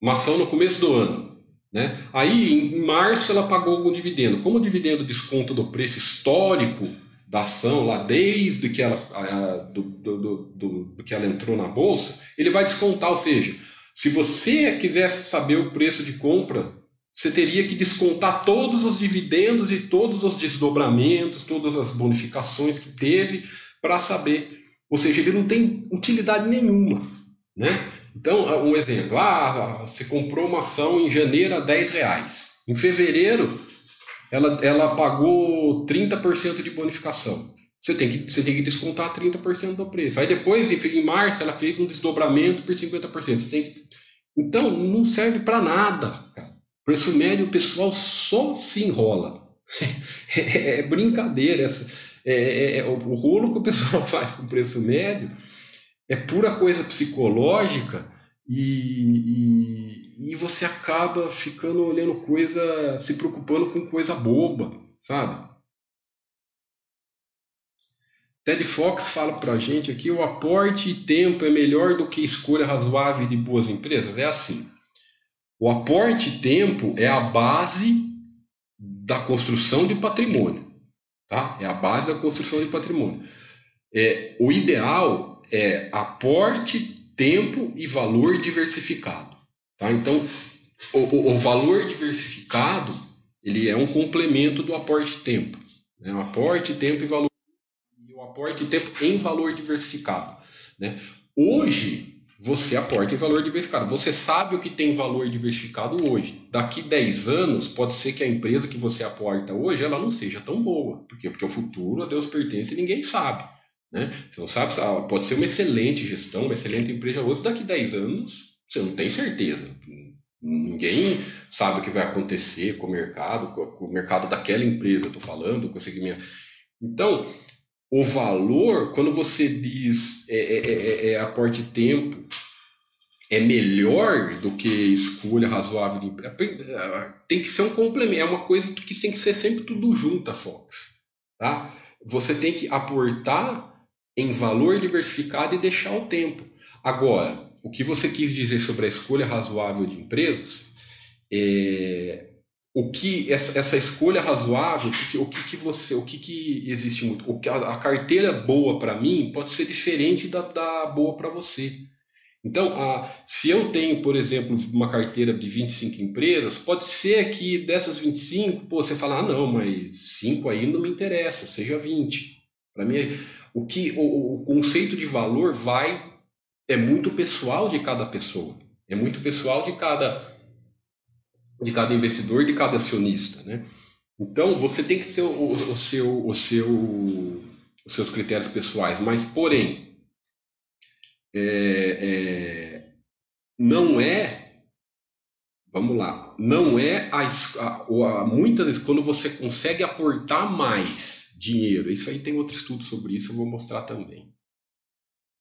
uma ação no começo do ano, né? aí em março ela pagou algum dividendo. Como o dividendo desconta do preço histórico da ação lá desde que ela, do, do, do, do, que ela entrou na bolsa, ele vai descontar. Ou seja, se você quisesse saber o preço de compra você teria que descontar todos os dividendos e todos os desdobramentos, todas as bonificações que teve para saber. Ou seja, ele não tem utilidade nenhuma. Né? Então, um exemplo: ah, você comprou uma ação em janeiro a 10 reais. Em fevereiro, ela, ela pagou 30% de bonificação. Você tem, que, você tem que descontar 30% do preço. Aí depois, em março, ela fez um desdobramento por 50%. Você tem que... Então, não serve para nada, cara. Preço médio, o pessoal só se enrola. (laughs) é, é, brincadeira. É, é, é, o, o rolo que o pessoal (laughs) faz com preço médio é pura coisa psicológica e, e, e, você acaba ficando olhando coisa, se preocupando com coisa boba, sabe? Ted Fox fala para a gente aqui: o aporte e tempo é melhor do que escolha razoável de boas empresas. É assim. O aporte tempo é a base da construção de patrimônio. Tá? É a base da construção de patrimônio. é, o ideal é aporte, tempo e valor diversificado. Tá? Então, o, o, o valor diversificado ele é um complemento do aporte tempo. Né? Aporte, tempo e valor. O aporte tempo em valor diversificado. Né? Hoje, você aporta em valor diversificado. Você sabe o que tem valor diversificado hoje. Daqui 10 anos, pode ser que a empresa que você aporta hoje ela não seja tão boa. Por quê? Porque o futuro a Deus pertence e ninguém sabe. Né? Você não sabe, pode ser uma excelente gestão, uma excelente empresa hoje, daqui 10 anos você não tem certeza. Ninguém sabe o que vai acontecer com o mercado, com o mercado daquela empresa, estou falando, com o segmento. Então, o valor, quando você diz é, é, é, é, é aporte tempo, é melhor do que escolha razoável de é, tem que ser um complemento, é uma coisa que tem que ser sempre tudo junto, Fox. Tá? Você tem que aportar em valor diversificado e deixar o tempo. Agora, o que você quis dizer sobre a escolha razoável de empresas é, o que essa, essa escolha razoável, o que, que você, o que, que existe muito, o que a, a carteira boa para mim pode ser diferente da, da boa para você. Então, a, se eu tenho, por exemplo, uma carteira de 25 empresas, pode ser que dessas 25, pô, você fala, ah, não, mas 5 aí não me interessa, seja 20. Para mim, o que o, o conceito de valor vai é muito pessoal de cada pessoa, é muito pessoal de cada de cada investidor, de cada acionista, né? Então você tem que ser o, o seu, o seu, os seus critérios pessoais, mas porém é, é, não é, vamos lá, não é a, a, a, muitas vezes quando você consegue aportar mais dinheiro, isso aí tem outro estudo sobre isso, eu vou mostrar também.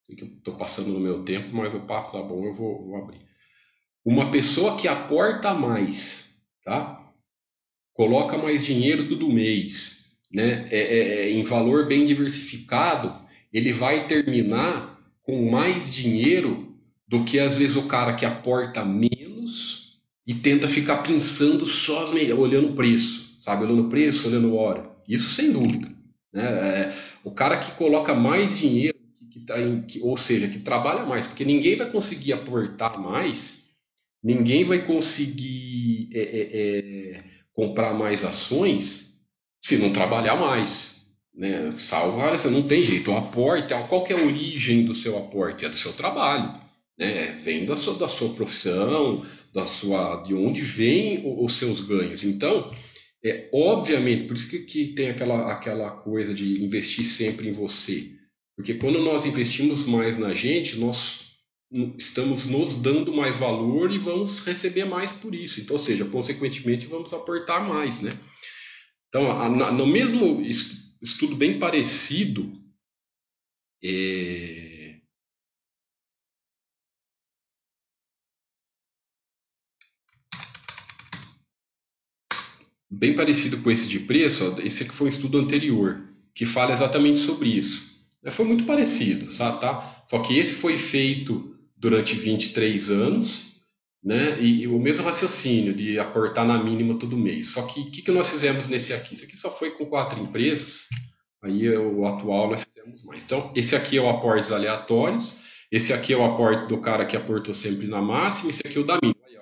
Sei que eu estou passando no meu tempo, mas o papo tá bom, eu vou, vou abrir. Uma pessoa que aporta mais, tá? Coloca mais dinheiro todo mês, né? É, é, é, em valor bem diversificado, ele vai terminar com mais dinheiro do que às vezes o cara que aporta menos e tenta ficar pensando só as olhando o preço, sabe? Olhando o preço, olhando hora. Isso sem dúvida. Né? É, o cara que coloca mais dinheiro, que, que tá em, que, ou seja, que trabalha mais, porque ninguém vai conseguir aportar mais Ninguém vai conseguir é, é, é, comprar mais ações se não trabalhar mais. Né? Salvo, você não tem jeito. O aporte, qual é a origem do seu aporte? É do seu trabalho. Né? Vem da sua, da sua profissão, da sua, de onde vêm os seus ganhos. Então, é obviamente, por isso que, que tem aquela, aquela coisa de investir sempre em você. Porque quando nós investimos mais na gente, nós estamos nos dando mais valor e vamos receber mais por isso. Então, ou seja, consequentemente, vamos aportar mais, né? Então, a, a, no mesmo estudo bem parecido, é... bem parecido com esse de preço, ó, esse aqui foi um estudo anterior, que fala exatamente sobre isso. Foi muito parecido, tá? Só que esse foi feito durante 23 anos, né? E, e, o mesmo raciocínio de aportar na mínima todo mês. Só que o que, que nós fizemos nesse aqui? Isso aqui só foi com quatro empresas, aí o atual nós fizemos mais. Então, esse aqui é o aportes aleatórios, esse aqui é o aporte do cara que aportou sempre na máxima, esse aqui é o da mínima. Aí,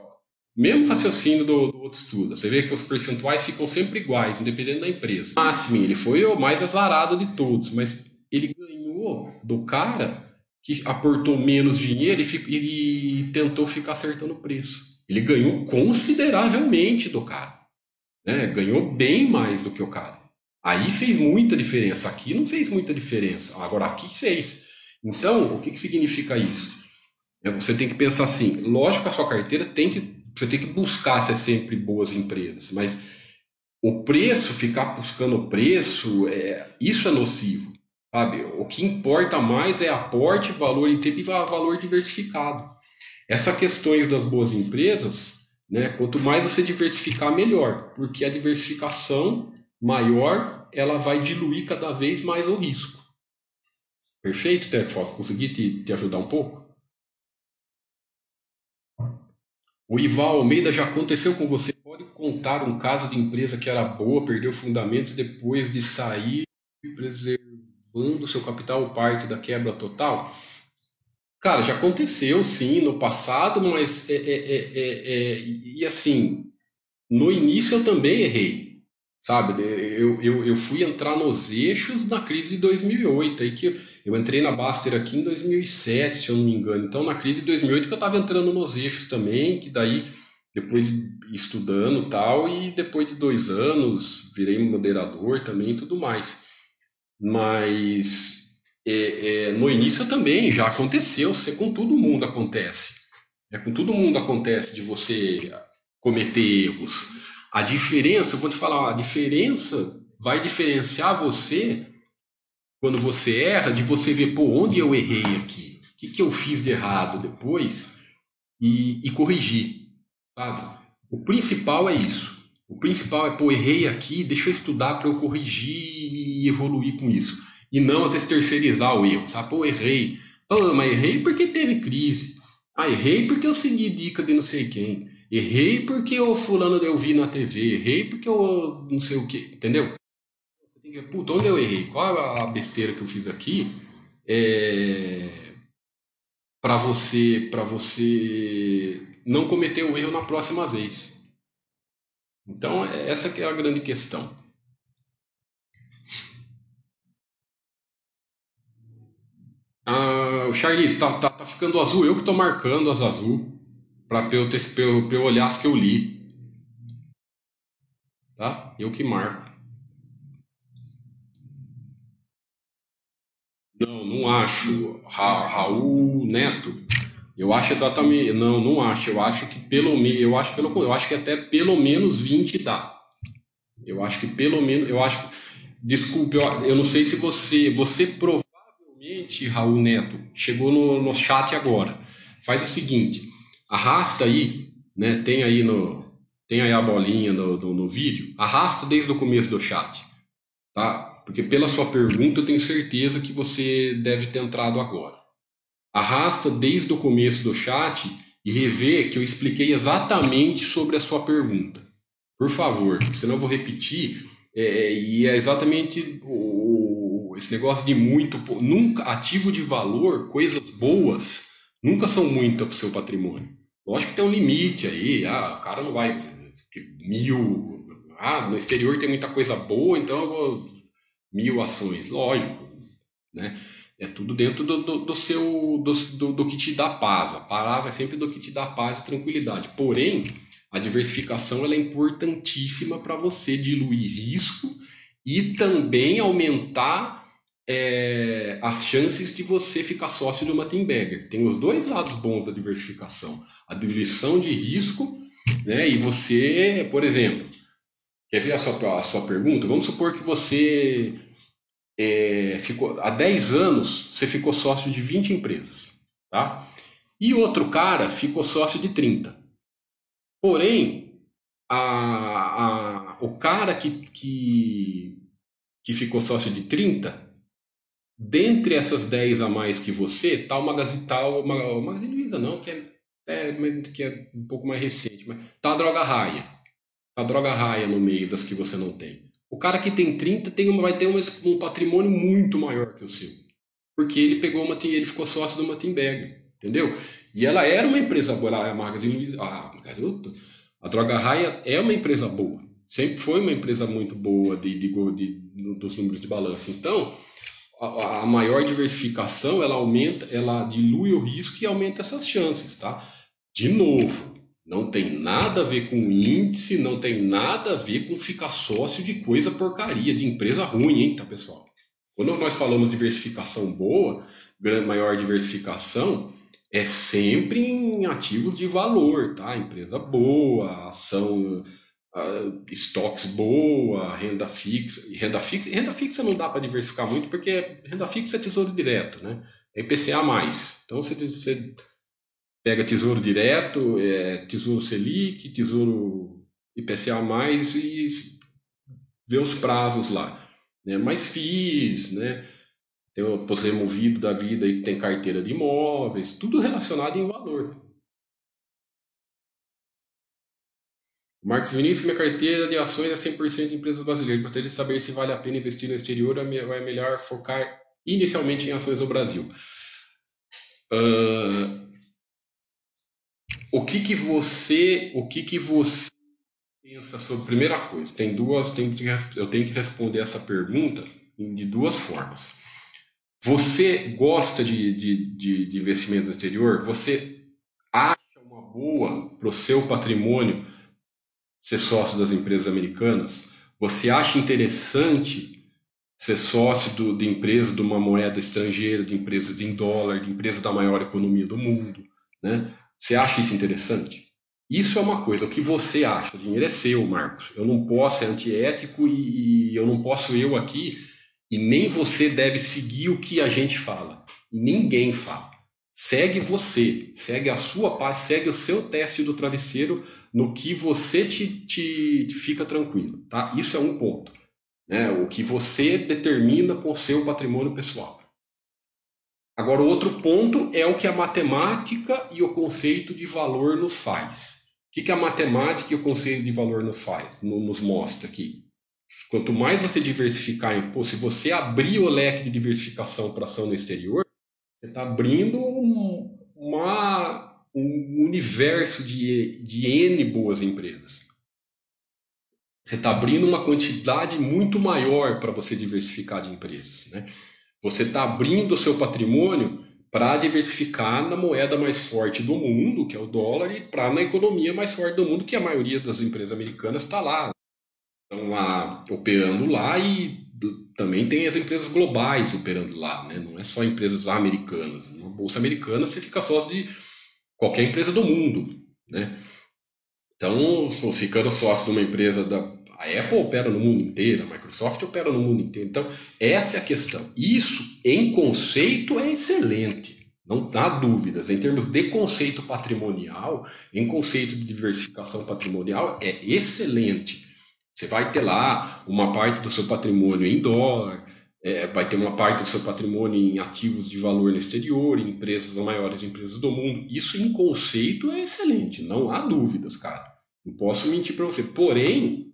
mesmo raciocínio do, do, outro estudo. Você vê que os percentuais ficam sempre iguais, independente da empresa. Máximo, ele foi o mais azarado de todos, mas ele ganhou do cara que aportou menos dinheiro e, e tentou ficar acertando o preço. Ele ganhou consideravelmente do cara. Né? Ganhou bem mais do que o cara. Aí fez muita diferença. Aqui não fez muita diferença. Agora aqui fez. Então, o que, que significa isso? É, você tem que pensar assim, lógico que a sua carteira tem que. Você tem que buscar ser sempre boas empresas, mas o preço, ficar buscando o preço, é, isso é nocivo. Sabe? O que importa mais é aporte, valor em tempo e valor diversificado. Essa questão das boas empresas, né, quanto mais você diversificar, melhor, porque a diversificação maior ela vai diluir cada vez mais o risco. Perfeito, Tefos? Consegui te, te ajudar um pouco? O Ival Almeida já aconteceu com você? Pode contar um caso de empresa que era boa, perdeu fundamentos depois de sair e preservar quando o seu capital parte da quebra total? Cara, já aconteceu sim no passado, mas é, é, é, e assim, no início eu também errei, sabe? Eu, eu, eu fui entrar nos eixos na crise de 2008, aí que eu entrei na Baster aqui em 2007, se eu não me engano. Então, na crise de 2008 que eu estava entrando nos eixos também, que daí depois estudando tal, e depois de dois anos virei moderador também e tudo mais. Mas é, é, no início também já aconteceu, com todo mundo acontece. É, com todo mundo acontece de você cometer erros. A diferença, eu vou te falar, a diferença vai diferenciar você quando você erra, de você ver, pô, onde eu errei aqui? O que, que eu fiz de errado depois? E, e corrigir, sabe? O principal é isso. O principal é, pô, errei aqui, deixa eu estudar para eu corrigir e evoluir com isso e não às vezes terceirizar o erro, sabe? Pô, errei. Pô, mas errei porque teve crise. Ah, errei porque eu segui dica de não sei quem. Errei porque o fulano eu vi na TV. Errei porque eu não sei o que. Entendeu? Você tem que ver, puta, onde eu errei? Qual a besteira que eu fiz aqui? É... Para você, para você não cometer o erro na próxima vez. Então, essa que é a grande questão. Ah, o Charlie, tá, tá, tá ficando azul. Eu que tô marcando as azul para eu, ter, pra eu, eu olhar as que eu li. Tá? Eu que marco. Não, não acho. Ra Raul Neto. Eu acho exatamente. Não, não acho. Eu acho que pelo. Eu acho pelo. Eu acho que até pelo menos 20 dá. Eu acho que pelo menos. Eu acho. Desculpe, eu, eu não sei se você. Você provou Exatamente, Raul Neto. Chegou no, no chat agora. Faz o seguinte, arrasta aí, né? Tem aí no tem aí a bolinha no, no, no vídeo. Arrasta desde o começo do chat, tá? Porque pela sua pergunta eu tenho certeza que você deve ter entrado agora. Arrasta desde o começo do chat e revê que eu expliquei exatamente sobre a sua pergunta. Por favor, senão eu vou repetir. É, e é exatamente o, esse negócio de muito, nunca ativo de valor, coisas boas, nunca são muitas para o seu patrimônio. Lógico que tem um limite aí, ah, o cara não vai mil, ah, no exterior tem muita coisa boa, então eu vou mil ações, lógico, né? É tudo dentro do, do, do seu do, do, do, que te dá paz. A palavra é sempre do que te dá paz e tranquilidade. Porém, a diversificação ela é importantíssima para você diluir risco e também aumentar é, as chances de você ficar sócio de uma team. Tem os dois lados bons da diversificação. A diluição de risco, né? E você, por exemplo, quer ver a sua, a sua pergunta? Vamos supor que você é, ficou há 10 anos, você ficou sócio de 20 empresas, tá? E outro cara ficou sócio de 30. Porém, a, a, o cara que, que, que ficou sócio de 30 dentre essas 10 a mais que você, tá o Magazine, tá o Magazine Luiza não, que é, é, que é um pouco mais recente, mas tá a Droga Raia. Tá a Droga Raia no meio das que você não tem. O cara que tem 30 tem uma, vai ter um patrimônio muito maior que o seu. Porque ele pegou uma ele ficou sócio de uma Bag, entendeu? E ela era uma empresa boa, a Magazine Luiza, a, a Droga Raia é uma empresa boa. Sempre foi uma empresa muito boa de, de, de dos números de balanço. Então, a, a, maior diversificação ela aumenta, ela dilui o risco e aumenta essas chances, tá? De novo, não tem nada a ver com índice, não tem nada a ver com ficar sócio de coisa porcaria, de empresa ruim, hein, tá, pessoal? Quando nós falamos diversificação boa, maior diversificação, é sempre em ativos de valor, tá? Empresa boa, ação uh, estoques boa, renda fixa. Renda fixa, renda fixa não dá para diversificar muito porque renda fixa é tesouro direto, né? É IPCA mais. Então você, você pega tesouro direto, é, tesouro Selic, tesouro IPCA e vê os prazos lá. Né? Mas FIIs, né? Tem o pós-removido da vida e tem carteira de imóveis, tudo relacionado em valor. Marcos Vinícius, minha carteira de ações é 100% de empresas brasileiras. Gostaria de saber se vale a pena investir no exterior ou é melhor focar inicialmente em ações do Brasil. Uh, o que que você, o que que você pensa sobre primeira coisa? Tem duas, tem que, eu tenho que responder essa pergunta de duas formas. Você gosta de, de, de, de investimento no exterior? Você acha uma boa para o seu patrimônio ser sócio das empresas americanas? Você acha interessante ser sócio do, de empresa de uma moeda estrangeira, de empresa em dólar, de empresa da maior economia do mundo? Né? Você acha isso interessante? Isso é uma coisa. O que você acha? O dinheiro é seu, Marcos. Eu não posso, é antiético e, e eu não posso eu aqui e nem você deve seguir o que a gente fala. Ninguém fala. Segue você, segue a sua paz, segue o seu teste do travesseiro no que você te, te, te fica tranquilo. Tá? Isso é um ponto. Né? O que você determina com o seu patrimônio pessoal. Agora, o outro ponto é o que a matemática e o conceito de valor nos faz. O que, que a matemática e o conceito de valor nos faz, nos mostra aqui? Quanto mais você diversificar, pô, se você abrir o leque de diversificação para ação no exterior, você está abrindo um, uma, um universo de, de N boas empresas. Você está abrindo uma quantidade muito maior para você diversificar de empresas. Né? Você está abrindo o seu patrimônio para diversificar na moeda mais forte do mundo, que é o dólar, e para na economia mais forte do mundo, que a maioria das empresas americanas está lá estão lá operando lá e também tem as empresas globais operando lá, né? não é só empresas americanas. Na bolsa americana você fica sócio de qualquer empresa do mundo, né? Então, ficando sócio de uma empresa da a Apple opera no mundo inteiro, a Microsoft opera no mundo inteiro. Então, essa é a questão. Isso, em conceito, é excelente. Não há dúvidas. Em termos de conceito patrimonial, em conceito de diversificação patrimonial, é excelente. Você vai ter lá uma parte do seu patrimônio em dólar, é, vai ter uma parte do seu patrimônio em ativos de valor no exterior, em empresas, as maiores empresas do mundo. Isso em conceito é excelente, não há dúvidas, cara. Não posso mentir para você. Porém,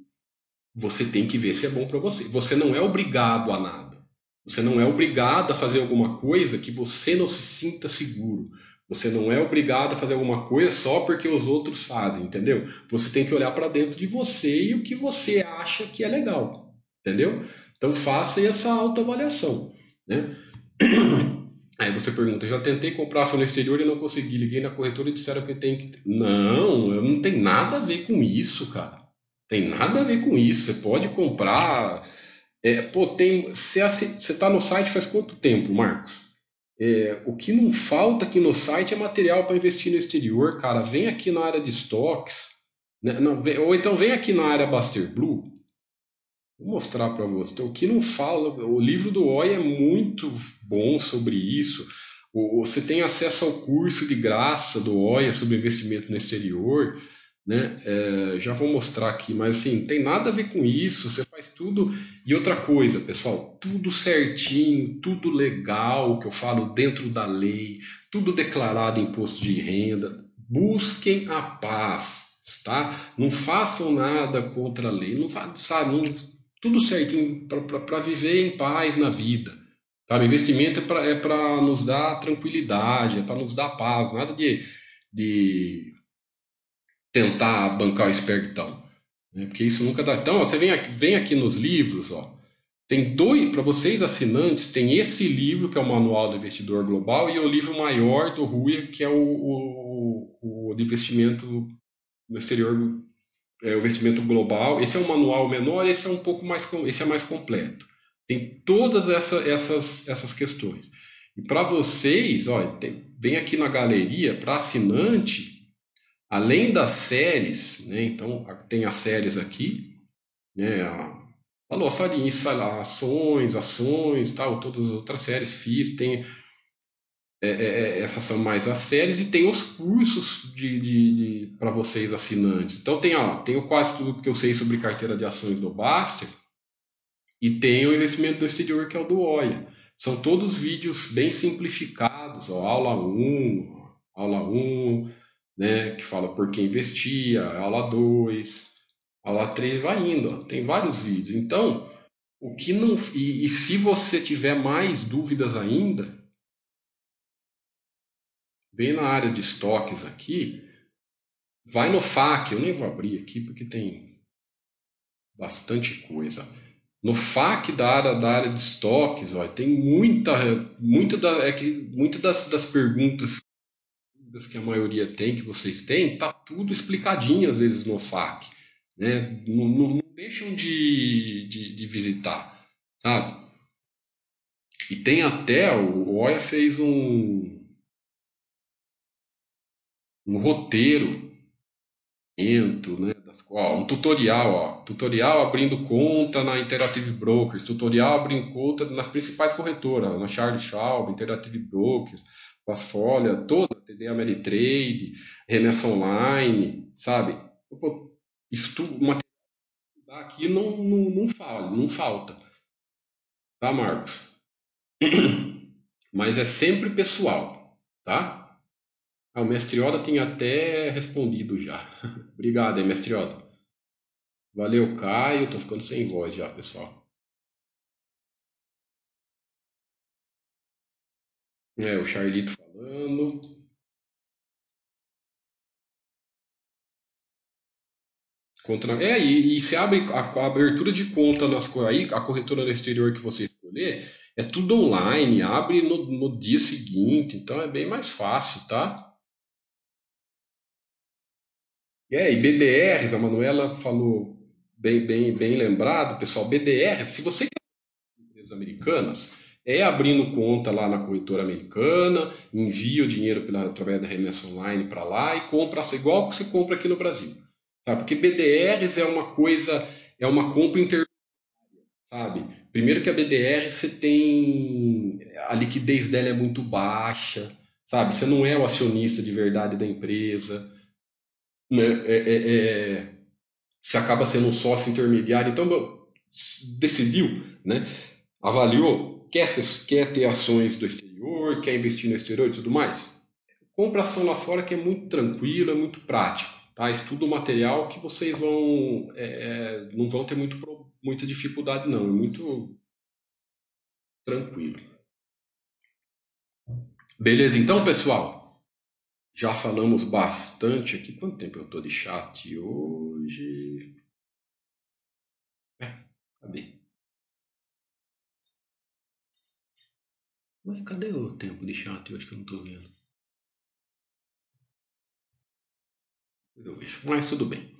você tem que ver se é bom para você. Você não é obrigado a nada. Você não é obrigado a fazer alguma coisa que você não se sinta seguro. Você não é obrigado a fazer alguma coisa só porque os outros fazem, entendeu? Você tem que olhar para dentro de você e o que você acha que é legal, entendeu? Então faça essa autoavaliação, né? (clears throat) Aí você pergunta, já tentei comprar ação no exterior e não consegui, liguei na corretora e disseram que tem que... Não, não tem nada a ver com isso, cara. Tem nada a ver com isso. Você pode comprar... É, pô, tem... Você está no site faz quanto tempo, Marcos? É, o que não falta aqui no site é material para investir no exterior, cara. Vem aqui na área de estoques, né? não, ou então vem aqui na área Baster Blue. Vou mostrar para você. Então, o que não fala, o livro do OI é muito bom sobre isso. Você tem acesso ao curso de graça do OIA sobre investimento no exterior. Né? É, já vou mostrar aqui, mas assim, tem nada a ver com isso, você faz tudo. E outra coisa, pessoal, tudo certinho, tudo legal, que eu falo dentro da lei, tudo declarado em imposto de renda. Busquem a paz, tá? Não façam nada contra a lei, não sabe, não, tudo certinho para viver em paz na vida. Sabe? Investimento é para é nos dar tranquilidade, é para nos dar paz, nada de, de tentar bancar o espertão. Né? Porque isso nunca dá. Então, ó, você vem aqui, vem aqui nos livros, ó, tem dois, para vocês assinantes, tem esse livro que é o Manual do Investidor Global e o livro maior do Rui, que é o, o, o investimento no exterior, é, o investimento global. Esse é um manual menor, esse é um pouco mais, esse é mais completo. Tem todas essa, essas, essas questões. E para vocês, ó, tem, vem aqui na galeria, para assinante, Além das séries, né, então tem as séries aqui, né, a, só de ações, ações, tal, todas as outras séries, fiz, tem é, é, é, essas são mais as séries e tem os cursos de, de, de para vocês assinantes. Então tem, ó, tenho quase tudo que eu sei sobre carteira de ações do Baster e tem o investimento do exterior que é o do OIA. São todos vídeos bem simplificados, ó, aula 1, aula 1, né, que fala por que investir, aula 2, aula 3, vai indo, ó, tem vários vídeos. Então, o que não e, e se você tiver mais dúvidas ainda, bem na área de estoques aqui, vai no FAQ, eu nem vou abrir aqui porque tem bastante coisa. No FAQ da área, da área de estoques, ó, tem muita, muita, da, é que, muita das, das perguntas que a maioria tem, que vocês têm, tá tudo explicadinho às vezes no FAQ. Né? Não, não, não deixam de, de, de, visitar, sabe? E tem até, o Oia fez um, um roteiro né, das, um tutorial, ó, tutorial abrindo conta na Interactive Brokers, tutorial abrindo conta nas principais corretoras, na Charles Schwab, Interactive Brokers, Passfolha, toda, TD Ameritrade, Remessa Online, sabe? Isso material aqui não, não, não, fala, não falta. Tá, Marcos? (clears throat) Mas é sempre pessoal, tá? Ah, o Mestre Oda tem até respondido já. (laughs) Obrigado aí, Mestre Oda. Valeu, Caio. Tô ficando sem voz já, pessoal. É, o Charlito falando. Contra... É, e, e se abre a, a, abertura de conta nas aí, a corretora no exterior que você escolher, é tudo online, abre no, no dia seguinte, então é bem mais fácil, tá? É, e BDRs, a Manuela falou bem, bem, bem lembrado, pessoal, BDR, se você quer empresas americanas, é abrindo conta lá na corretora americana, envia o dinheiro pela, através da remessa online para lá e compra igual que você compra aqui no Brasil. Sabe? Porque BDRs é uma coisa, é uma compra intermediária, sabe? Primeiro que a BDR você tem a liquidez dela é muito baixa, sabe? Você não é o acionista de verdade da empresa né, é, é, é, se acaba sendo um sócio intermediário. Então, decidiu, né, avaliou, quer, quer ter ações do exterior, quer investir no exterior e tudo mais. Compra ação lá fora que é muito tranquilo, é muito prático. Tá? Estuda o material que vocês vão é, é, não vão ter muito, muita dificuldade, não. É muito tranquilo. Beleza, então, pessoal. Já falamos bastante aqui. Quanto tempo eu estou de chat hoje? É, cadê? Mas cadê o tempo de chat hoje que eu não estou vendo? Vejo. Mas tudo bem.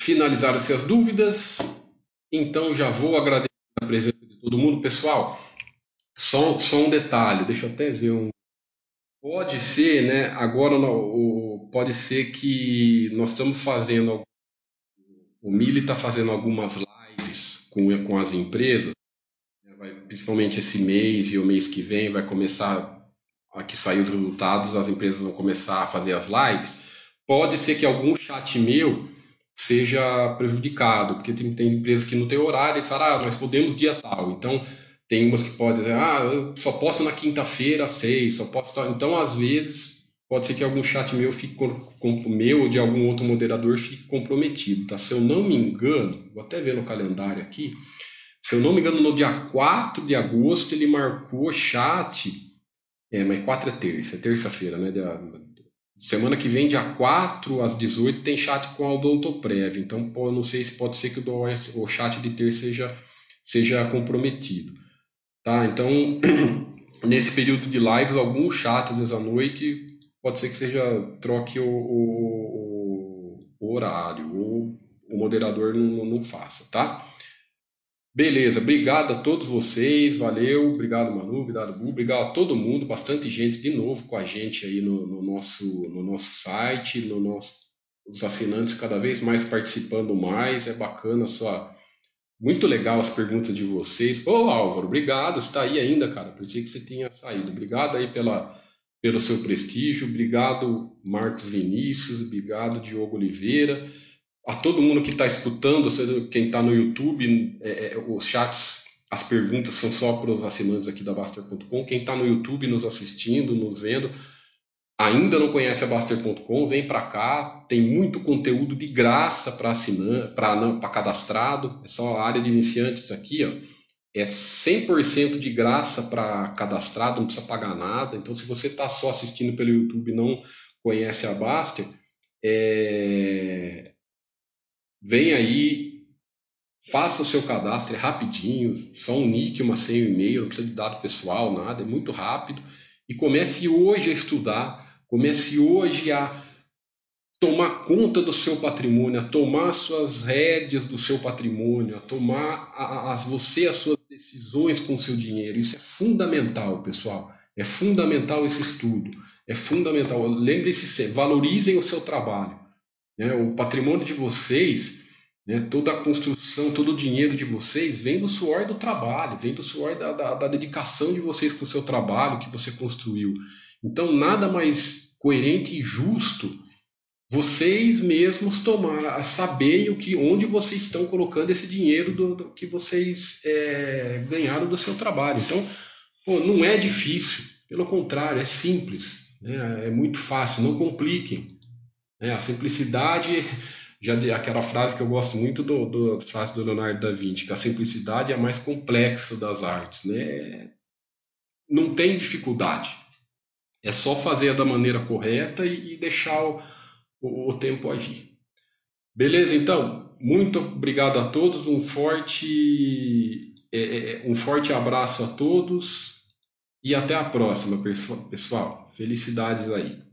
Finalizaram-se as dúvidas. Então já vou agradecer a presença de todo mundo. Pessoal, só, só um detalhe, deixa eu até ver um. Pode ser, né? Agora o, pode ser que nós estamos fazendo. O Mili está fazendo algumas lives com, com as empresas, né, vai, principalmente esse mês e o mês que vem vai começar aqui sair os resultados, as empresas vão começar a fazer as lives. Pode ser que algum chat meu seja prejudicado, porque tem, tem empresas que não tem horário e falam, ah, nós podemos dia tal. Então, tem umas que podem dizer, ah, eu só posto na quinta-feira seis, só posto. Então, às vezes, pode ser que algum chat meu fique meu ou de algum outro moderador fique comprometido, tá? Se eu não me engano, vou até ver no calendário aqui, se eu não me engano, no dia 4 de agosto ele marcou chat. É, mas 4 é terça, é terça-feira, né? semana que vem, dia 4 às 18, tem chat com a Odontoprev. Então, pô, não sei se pode ser que o, o chat de terça seja, seja comprometido. Tá? Então, (clears throat) nesse período de lives, alguns chats às vezes à noite, pode ser que seja troque o, o, o horário, ou o moderador não, não faça, tá? Beleza, obrigado a todos vocês, valeu, obrigado Manu, obrigado Bu, obrigado a todo mundo, bastante gente de novo com a gente aí no, no nosso, no nosso site, no nosso, os assinantes cada vez mais participando mais, é bacana sua, muito legal as perguntas de vocês. Ô Álvaro, obrigado, está aí ainda, cara. Pensei que você tinha saído. Obrigado aí pela, pelo seu prestígio. Obrigado, Marcos Vinícius. Obrigado, Diogo Oliveira. A todo mundo que está escutando, quem está no YouTube, é, é, os chats, as perguntas são só para os assinantes aqui da Baster.com. Quem está no YouTube nos assistindo, nos vendo, ainda não conhece a Baster.com, vem para cá, tem muito conteúdo de graça para para cadastrado, é só a área de iniciantes aqui, ó, é 100% de graça para cadastrado, não precisa pagar nada. Então, se você está só assistindo pelo YouTube e não conhece a Baster, é... vem aí, faça o seu cadastro, é rapidinho, só um nick, uma senha, um e-mail, não precisa de dado pessoal, nada, é muito rápido. E comece hoje a estudar, comece hoje a tomar conta do seu patrimônio, a tomar suas rédeas do seu patrimônio, a tomar a, a, você as suas decisões com o seu dinheiro. Isso é fundamental, pessoal. É fundamental esse estudo. É fundamental. Lembre-se, valorizem o seu trabalho. Né? O patrimônio de vocês, né? toda a construção, todo o dinheiro de vocês vem do suor do trabalho, vem do suor da, da, da dedicação de vocês com o seu trabalho que você construiu. Então, nada mais coerente e justo vocês mesmos tomar, saberem o que, onde vocês estão colocando esse dinheiro do, do que vocês é, ganharam do seu trabalho. Então, pô, não é difícil, pelo contrário, é simples, né? é muito fácil, não compliquem. Né? A simplicidade, já aquela frase que eu gosto muito do, do frase do Leonardo da Vinci, que a simplicidade é a mais complexa das artes. Né? Não tem dificuldade, é só fazer da maneira correta e, e deixar o o, o tempo agir. Beleza, então? Muito obrigado a todos, um forte, é, é, é, um forte abraço a todos e até a próxima, pessoal. Felicidades aí.